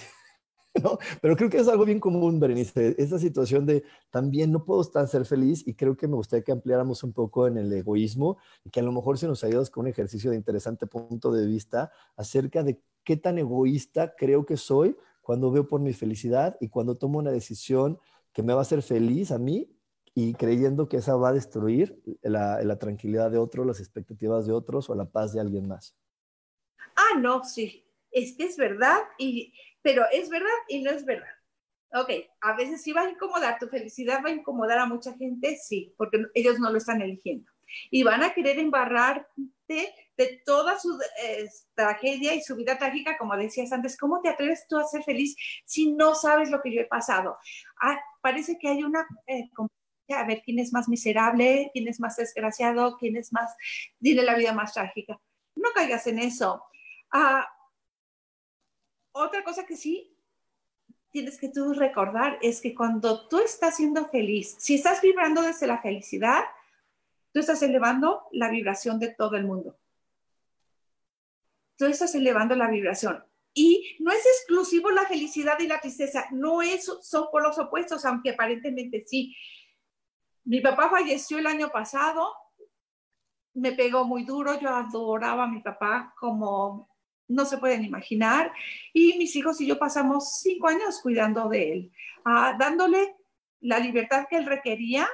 Pero creo que es algo bien común, Berenice, esa situación de también no puedo estar ser feliz y creo que me gustaría que ampliáramos un poco en el egoísmo y que a lo mejor se nos ayudas con un ejercicio de interesante punto de vista acerca de qué tan egoísta creo que soy cuando veo por mi felicidad y cuando tomo una decisión que me va a hacer feliz a mí y creyendo que esa va a destruir la, la tranquilidad de otros, las expectativas de otros o la paz de alguien más. Ah, no, sí, es que es verdad y pero es verdad y no es verdad. Ok, a veces sí va a incomodar, tu felicidad va a incomodar a mucha gente, sí, porque ellos no lo están eligiendo. Y van a querer embarrarte de toda su tragedia y su vida trágica, como decías antes. ¿Cómo te atreves tú a ser feliz si no sabes lo que yo he pasado? Ah, parece que hay una eh, a ver quién es más miserable, quién es más desgraciado, quién es más, tiene la vida más trágica. No caigas en eso. Ah, otra cosa que sí tienes que tú recordar es que cuando tú estás siendo feliz, si estás vibrando desde la felicidad, tú estás elevando la vibración de todo el mundo. Tú estás elevando la vibración. Y no es exclusivo la felicidad y la tristeza, no es, son por los opuestos, aunque aparentemente sí. Mi papá falleció el año pasado, me pegó muy duro, yo adoraba a mi papá como no se pueden imaginar. Y mis hijos y yo pasamos cinco años cuidando de él, ah, dándole la libertad que él requería,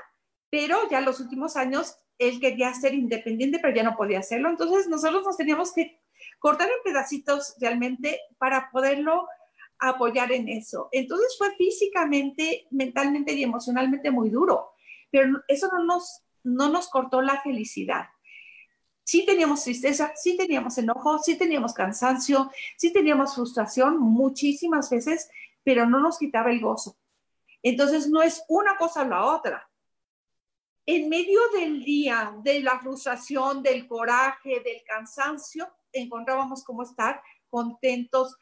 pero ya los últimos años él quería ser independiente, pero ya no podía hacerlo. Entonces nosotros nos teníamos que cortar en pedacitos realmente para poderlo apoyar en eso. Entonces fue físicamente, mentalmente y emocionalmente muy duro, pero eso no nos, no nos cortó la felicidad sí teníamos tristeza, sí teníamos enojo, sí teníamos cansancio, sí teníamos frustración muchísimas veces, pero no nos quitaba el gozo. Entonces no es una cosa o la otra. En medio del día, de la frustración, del coraje, del cansancio, encontrábamos cómo estar contentos,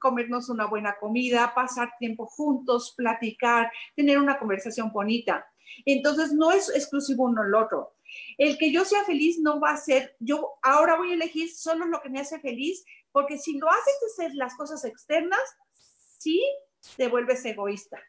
comernos una buena comida, pasar tiempo juntos, platicar, tener una conversación bonita. Entonces no es exclusivo uno al otro. El que yo sea feliz no va a ser, yo ahora voy a elegir solo lo que me hace feliz, porque si lo haces de ser las cosas externas, sí te vuelves egoísta.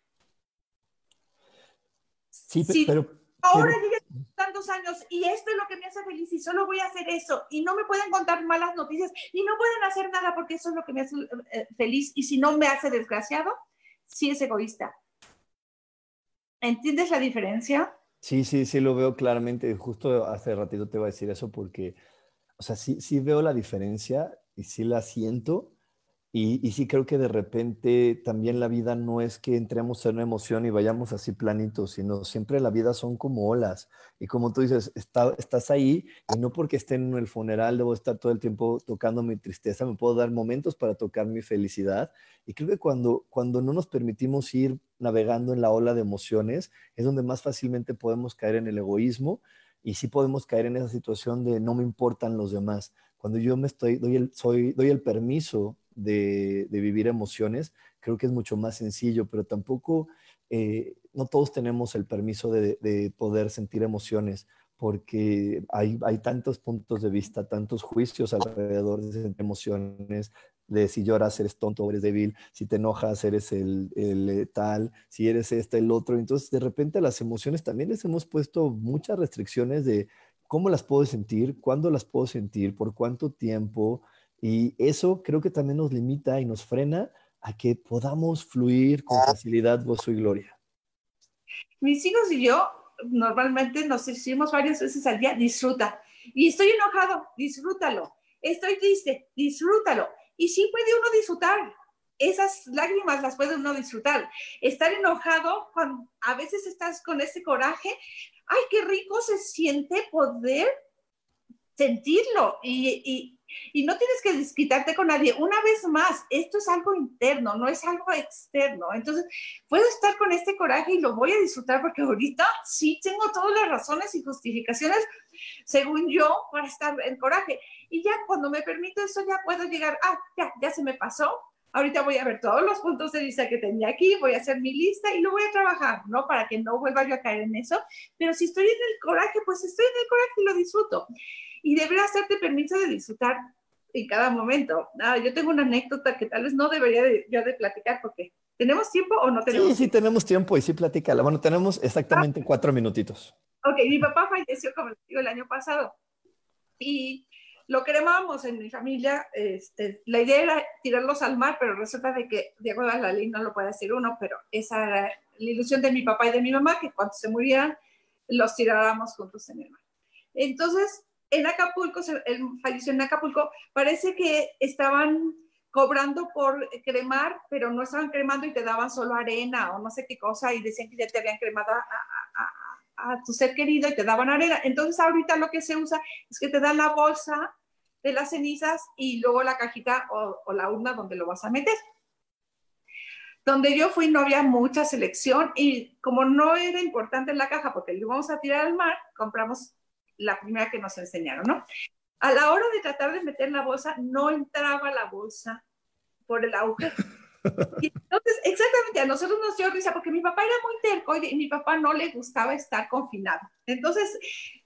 Sí, pero... Ahora llegué tantos años y esto es lo que me hace feliz y solo voy a hacer eso y no me pueden contar malas noticias y no pueden hacer nada porque eso es lo que me hace eh, feliz y si no me hace desgraciado, sí es egoísta. ¿Entiendes la diferencia? Sí, sí, sí lo veo claramente. Justo hace ratito te iba a decir eso porque, o sea, sí, sí veo la diferencia y sí la siento. Y, y, sí creo que de repente también la vida no es que entremos en una emoción y vayamos así planitos, sino siempre la vida son como olas. Y como tú dices, está, estás ahí y no porque esté en el funeral debo estar todo el tiempo tocando mi tristeza, me puedo dar momentos para tocar mi felicidad. Y creo que cuando, cuando no nos permitimos ir navegando en la ola de emociones, es donde más fácilmente podemos caer en el egoísmo y sí podemos caer en esa situación de no me importan los demás. Cuando yo me estoy, doy el, soy, doy el permiso de, vivir emociones, creo que es mucho más sencillo, pero tampoco, eh, no todos tenemos el permiso de, poder sentir emociones porque hay, hay tantos puntos de vista, tantos juicios alrededor de emociones, de si lloras eres tonto eres débil, si te enojas eres el, el, eh, tal, si eres este, el otro. Entonces, de repente las emociones también les hemos puesto muchas restricciones de cómo las puedo sentir, cuándo las puedo sentir, por cuánto tiempo. Y eso creo que también nos limita y nos frena a que podamos fluir con facilidad, gozo y gloria. Mis hijos y yo normalmente nos decimos varias veces al día, disfruta. Y estoy enojado, disfrútalo. Estoy triste, disfrútalo. Y sí puede uno disfrutar. Esas lágrimas las puede uno disfrutar. Estar enojado, cuando a veces estás con ese coraje, ay, qué rico se siente poder sentirlo y, y no tienes que desquitarte con nadie. Una vez más, esto es algo interno, no es algo externo. Entonces, puedo estar con este coraje y lo voy a disfrutar porque ahorita sí tengo todas las razones y justificaciones, según yo, para estar en coraje. Y ya cuando me permito eso, ya puedo llegar, ah, ya, ya se me pasó. Ahorita voy a ver todos los puntos de vista que tenía aquí, voy a hacer mi lista y lo voy a trabajar, ¿no? Para que no vuelva yo a caer en eso. Pero si estoy en el coraje, pues estoy en el coraje y lo disfruto y deberás hacerte permiso de disfrutar en cada momento. Ah, yo tengo una anécdota que tal vez no debería de, yo de platicar porque ¿tenemos tiempo o no tenemos Sí, sí tenemos tiempo y sí platícala. Bueno, tenemos exactamente ah. cuatro minutitos. Ok, mi papá falleció, como les digo, el año pasado y lo cremábamos en mi familia. Este, la idea era tirarlos al mar, pero resulta de que, de acuerdo a la ley, no lo puede decir uno, pero esa era la ilusión de mi papá y de mi mamá, que cuando se murieran, los tiráramos juntos en el mar. Entonces, en Acapulco, él falleció en Acapulco, parece que estaban cobrando por cremar, pero no estaban cremando y te daban solo arena o no sé qué cosa y decían que ya te habían cremado a, tu ser querido y te daban arena. Entonces ahorita lo que se usa es que te dan la bolsa de las cenizas y luego la cajita o, o la urna donde lo vas a meter. Donde yo fui no había mucha selección y como no era importante la caja porque lo íbamos a tirar al mar, compramos la primera que nos enseñaron, ¿no? A la hora de tratar de meter la bolsa, no entraba la bolsa por el agujero. Y entonces, exactamente, a nosotros nos dio risa porque mi papá era muy terco y mi papá no le gustaba estar confinado. Entonces,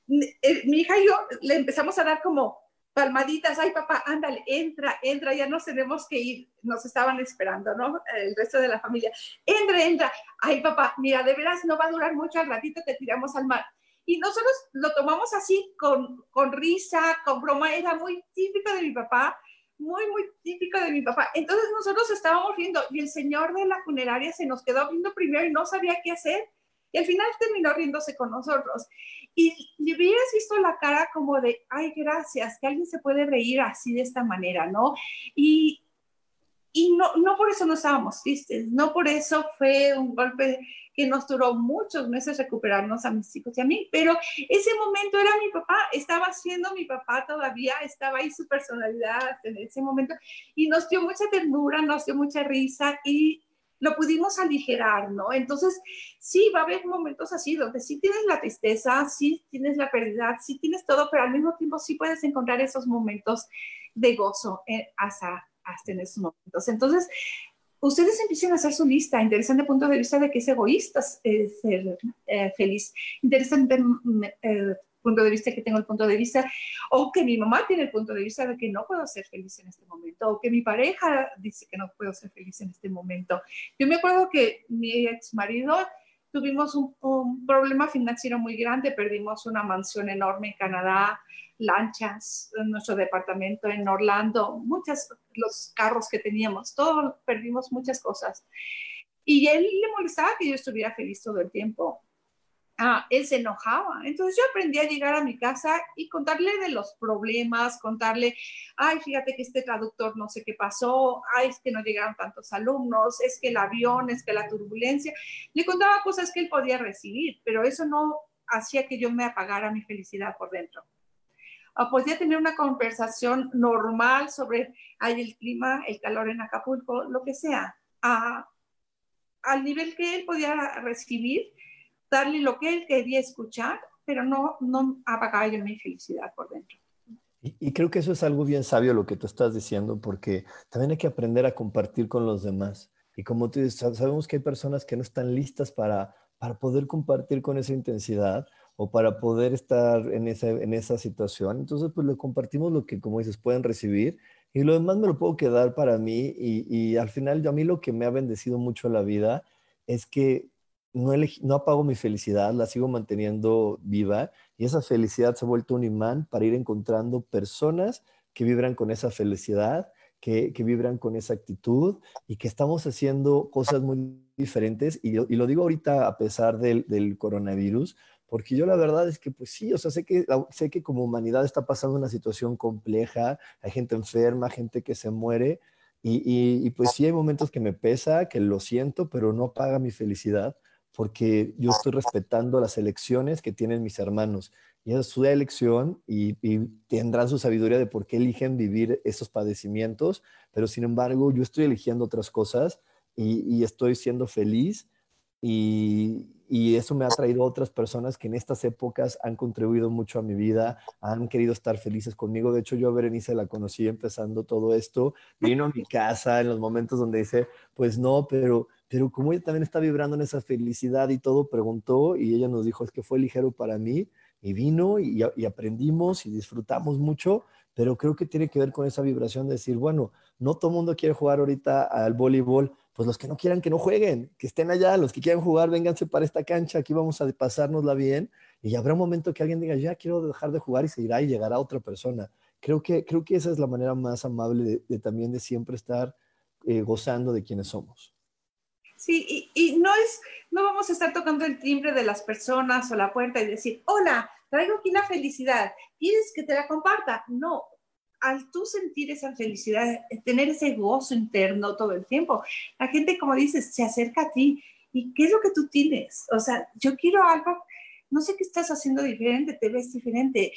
eh, mi hija y yo le empezamos a dar como palmaditas, ay papá, ándale, entra, entra, ya nos tenemos que ir, nos estaban esperando, ¿no? El resto de la familia, entra, entra, ay papá, mira, de veras no va a durar mucho, al ratito te tiramos al mar. Y nosotros lo tomamos así, con, con risa, con broma, era muy típico de mi papá, muy, muy típico de mi papá. Entonces nosotros estábamos riendo y el señor de la funeraria se nos quedó viendo primero y no sabía qué hacer. Y al final terminó riéndose con nosotros. Y le hubieras visto la cara como de, ay, gracias, que alguien se puede reír así de esta manera, ¿no? Y, y no, no por eso no estábamos tristes, no por eso fue un golpe que nos duró muchos meses recuperarnos a mis hijos y a mí, pero ese momento era mi papá, estaba siendo mi papá todavía, estaba ahí su personalidad en ese momento y nos dio mucha ternura, nos dio mucha risa y lo pudimos aligerar, ¿no? Entonces, sí, va a haber momentos así donde sí tienes la tristeza, sí tienes la pérdida, sí tienes todo, pero al mismo tiempo sí puedes encontrar esos momentos de gozo eh, hasta, hasta en esos momentos. Entonces, ustedes empiecen a hacer su lista, interesante punto de vista de que es egoísta ser eh, feliz, interesante mm, eh, punto de vista que tengo el punto de vista, o que mi mamá tiene el punto de vista de que no puedo ser feliz en este momento, o que mi pareja dice que no puedo ser feliz en este momento. Yo me acuerdo que mi ex marido tuvimos un, un problema financiero muy grande, perdimos una mansión enorme en Canadá, lanchas, nuestro departamento en Orlando, muchos los carros que teníamos, todos perdimos muchas cosas. Y él le molestaba que yo estuviera feliz todo el tiempo. Ah, él se enojaba. Entonces yo aprendí a llegar a mi casa y contarle de los problemas, contarle, ay, fíjate que este traductor no sé qué pasó, ay, es que no llegaron tantos alumnos, es que el avión, es que la turbulencia. Le contaba cosas que él podía recibir, pero eso no hacía que yo me apagara mi felicidad por dentro podía tener una conversación normal sobre el clima, el calor en Acapulco, lo que sea, al nivel que él podía recibir, darle lo que él quería escuchar, pero no, no apagaba yo mi felicidad por dentro. Y, creo que eso es algo bien sabio lo que tú estás diciendo, porque también hay que aprender a compartir con los demás. Y como tú sabemos que hay personas que no están listas para, para poder compartir con esa intensidad o para poder estar en esa, en esa situación. Entonces, pues le compartimos lo que, como dices, pueden recibir y lo demás me lo puedo quedar para mí y, al final yo, a mí lo que me ha bendecido mucho la vida es que no, no apago mi felicidad, la sigo manteniendo viva y esa felicidad se ha vuelto un imán para ir encontrando personas que vibran con esa felicidad, que, que vibran con esa actitud y que estamos haciendo cosas muy diferentes. Y, y lo digo ahorita a pesar del, del coronavirus, porque yo la verdad es que pues sí, o sea, sé que, sé que como humanidad está pasando una situación compleja, hay gente enferma, gente que se muere, y, y, pues sí hay momentos que me pesa, que lo siento, pero no paga mi felicidad, porque yo estoy respetando las elecciones que tienen mis hermanos, y es su elección y, y tendrán su sabiduría de por qué eligen vivir esos padecimientos, pero sin embargo yo estoy eligiendo otras cosas y, y estoy siendo feliz y, y eso me ha traído otras personas que en estas épocas han contribuido mucho a mi vida, han querido estar felices conmigo. De hecho, yo a Berenice la conocí empezando todo esto, vino a mi casa en los momentos donde dice, pues no, pero, pero como ella también está vibrando en esa felicidad y todo, preguntó y ella nos dijo, es que fue ligero para mí y vino y, y aprendimos y disfrutamos mucho, pero creo que tiene que ver con esa vibración de decir, bueno, no todo el mundo quiere jugar ahorita al voleibol, pues los que no quieran que no jueguen, que estén allá, los que quieran jugar, vénganse para esta cancha, aquí vamos a pasárnosla bien y habrá un momento que alguien diga, ya quiero dejar de jugar y se irá y llegará otra persona. Creo que, creo que esa es la manera más amable de, también de siempre estar eh, gozando de quienes somos. Sí, y, y, no es, no vamos a estar tocando el timbre de las personas o la puerta y decir, hola, traigo aquí la felicidad, ¿quieres que te la comparta? No, al tú sentir esa felicidad, tener ese gozo interno todo el tiempo, la gente, como dices, se acerca a ti. ¿Y qué es lo que tú tienes? O sea, yo quiero algo, no sé qué estás haciendo diferente, te ves diferente.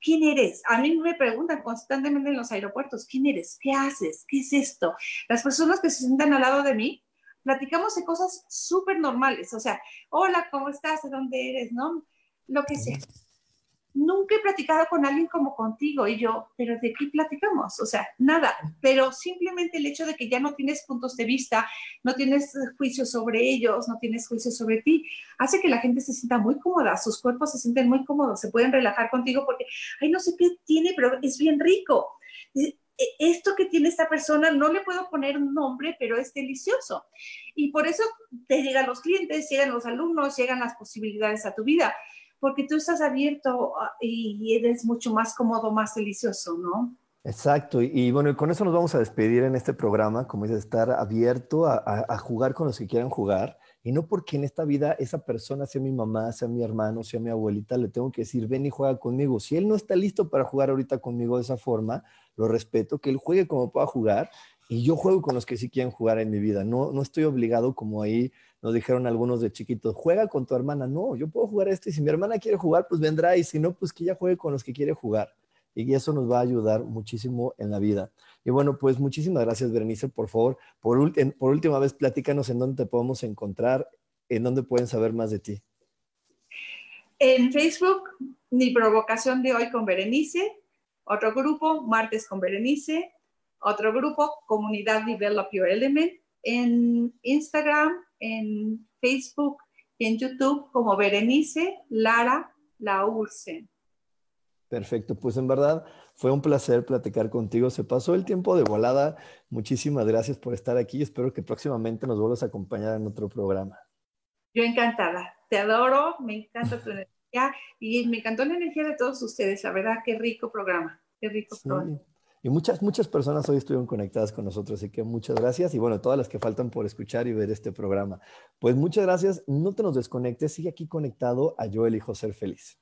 ¿Quién eres? A mí me preguntan constantemente en los aeropuertos, ¿quién eres? ¿Qué haces? ¿Qué es esto? Las personas que se sientan al lado de mí, platicamos de cosas súper normales, o sea, hola, ¿cómo estás? ¿De dónde eres? ¿No? Lo que sea nunca he platicado con alguien como contigo y yo, pero ¿de qué platicamos? O sea, nada, pero simplemente el hecho de que ya no tienes puntos de vista, no tienes juicios sobre ellos, no tienes juicios sobre ti, hace que la gente se sienta muy cómoda, sus cuerpos se sienten muy cómodos, se pueden relajar contigo porque, ay, no sé qué tiene, pero es bien rico. E, esto que tiene esta persona no le puedo poner un nombre, pero es delicioso. Y por eso te llegan los clientes, llegan los alumnos, llegan las posibilidades a tu vida porque tú estás abierto ah, y eres mucho más cómodo, más delicioso, ¿no? Exacto, y, bueno, con eso nos vamos a despedir en este programa, como dice, estar abierto a, jugar con los que quieran jugar, y no porque en esta vida esa persona sea mi mamá, sea mi hermano, sea mi abuelita, le tengo que decir, ven y juega conmigo. Si él no está listo para jugar ahorita conmigo de esa forma, lo respeto, que él juegue como pueda jugar, y yo juego con los que sí quieren jugar en mi vida. No, no estoy obligado como ahí nos dijeron algunos de chiquitos, juega con tu hermana. No, yo puedo jugar esto y si mi hermana quiere jugar, pues vendrá y si no, pues que ella juegue con los que quiere jugar. Y eso nos va a ayudar muchísimo en la vida. Y bueno, pues muchísimas gracias, Berenice. Por favor, por, por última vez, platícanos en dónde te podemos encontrar, en dónde pueden saber más de ti. En Facebook, Mi Provocación de Hoy con Berenice. Otro grupo, Martes con Berenice. Otro grupo, Comunidad Develop Your Element. En Instagram, en Facebook y en YouTube como Berenice Lara Laursen. Perfecto, pues en verdad fue un placer platicar contigo. Se pasó el tiempo de volada. Muchísimas gracias por estar aquí. Espero que próximamente nos vuelvas a acompañar en otro programa. Yo encantada. Te adoro, me encanta tu energía y me encantó la energía de todos ustedes. La verdad, qué rico programa. Qué rico programa. Y muchas, muchas personas hoy estuvieron conectadas con nosotros, así que muchas gracias. Y bueno, todas las que faltan por escuchar y ver este programa. Pues muchas gracias. No te nos desconectes, sigue aquí conectado a Yo elijo ser feliz.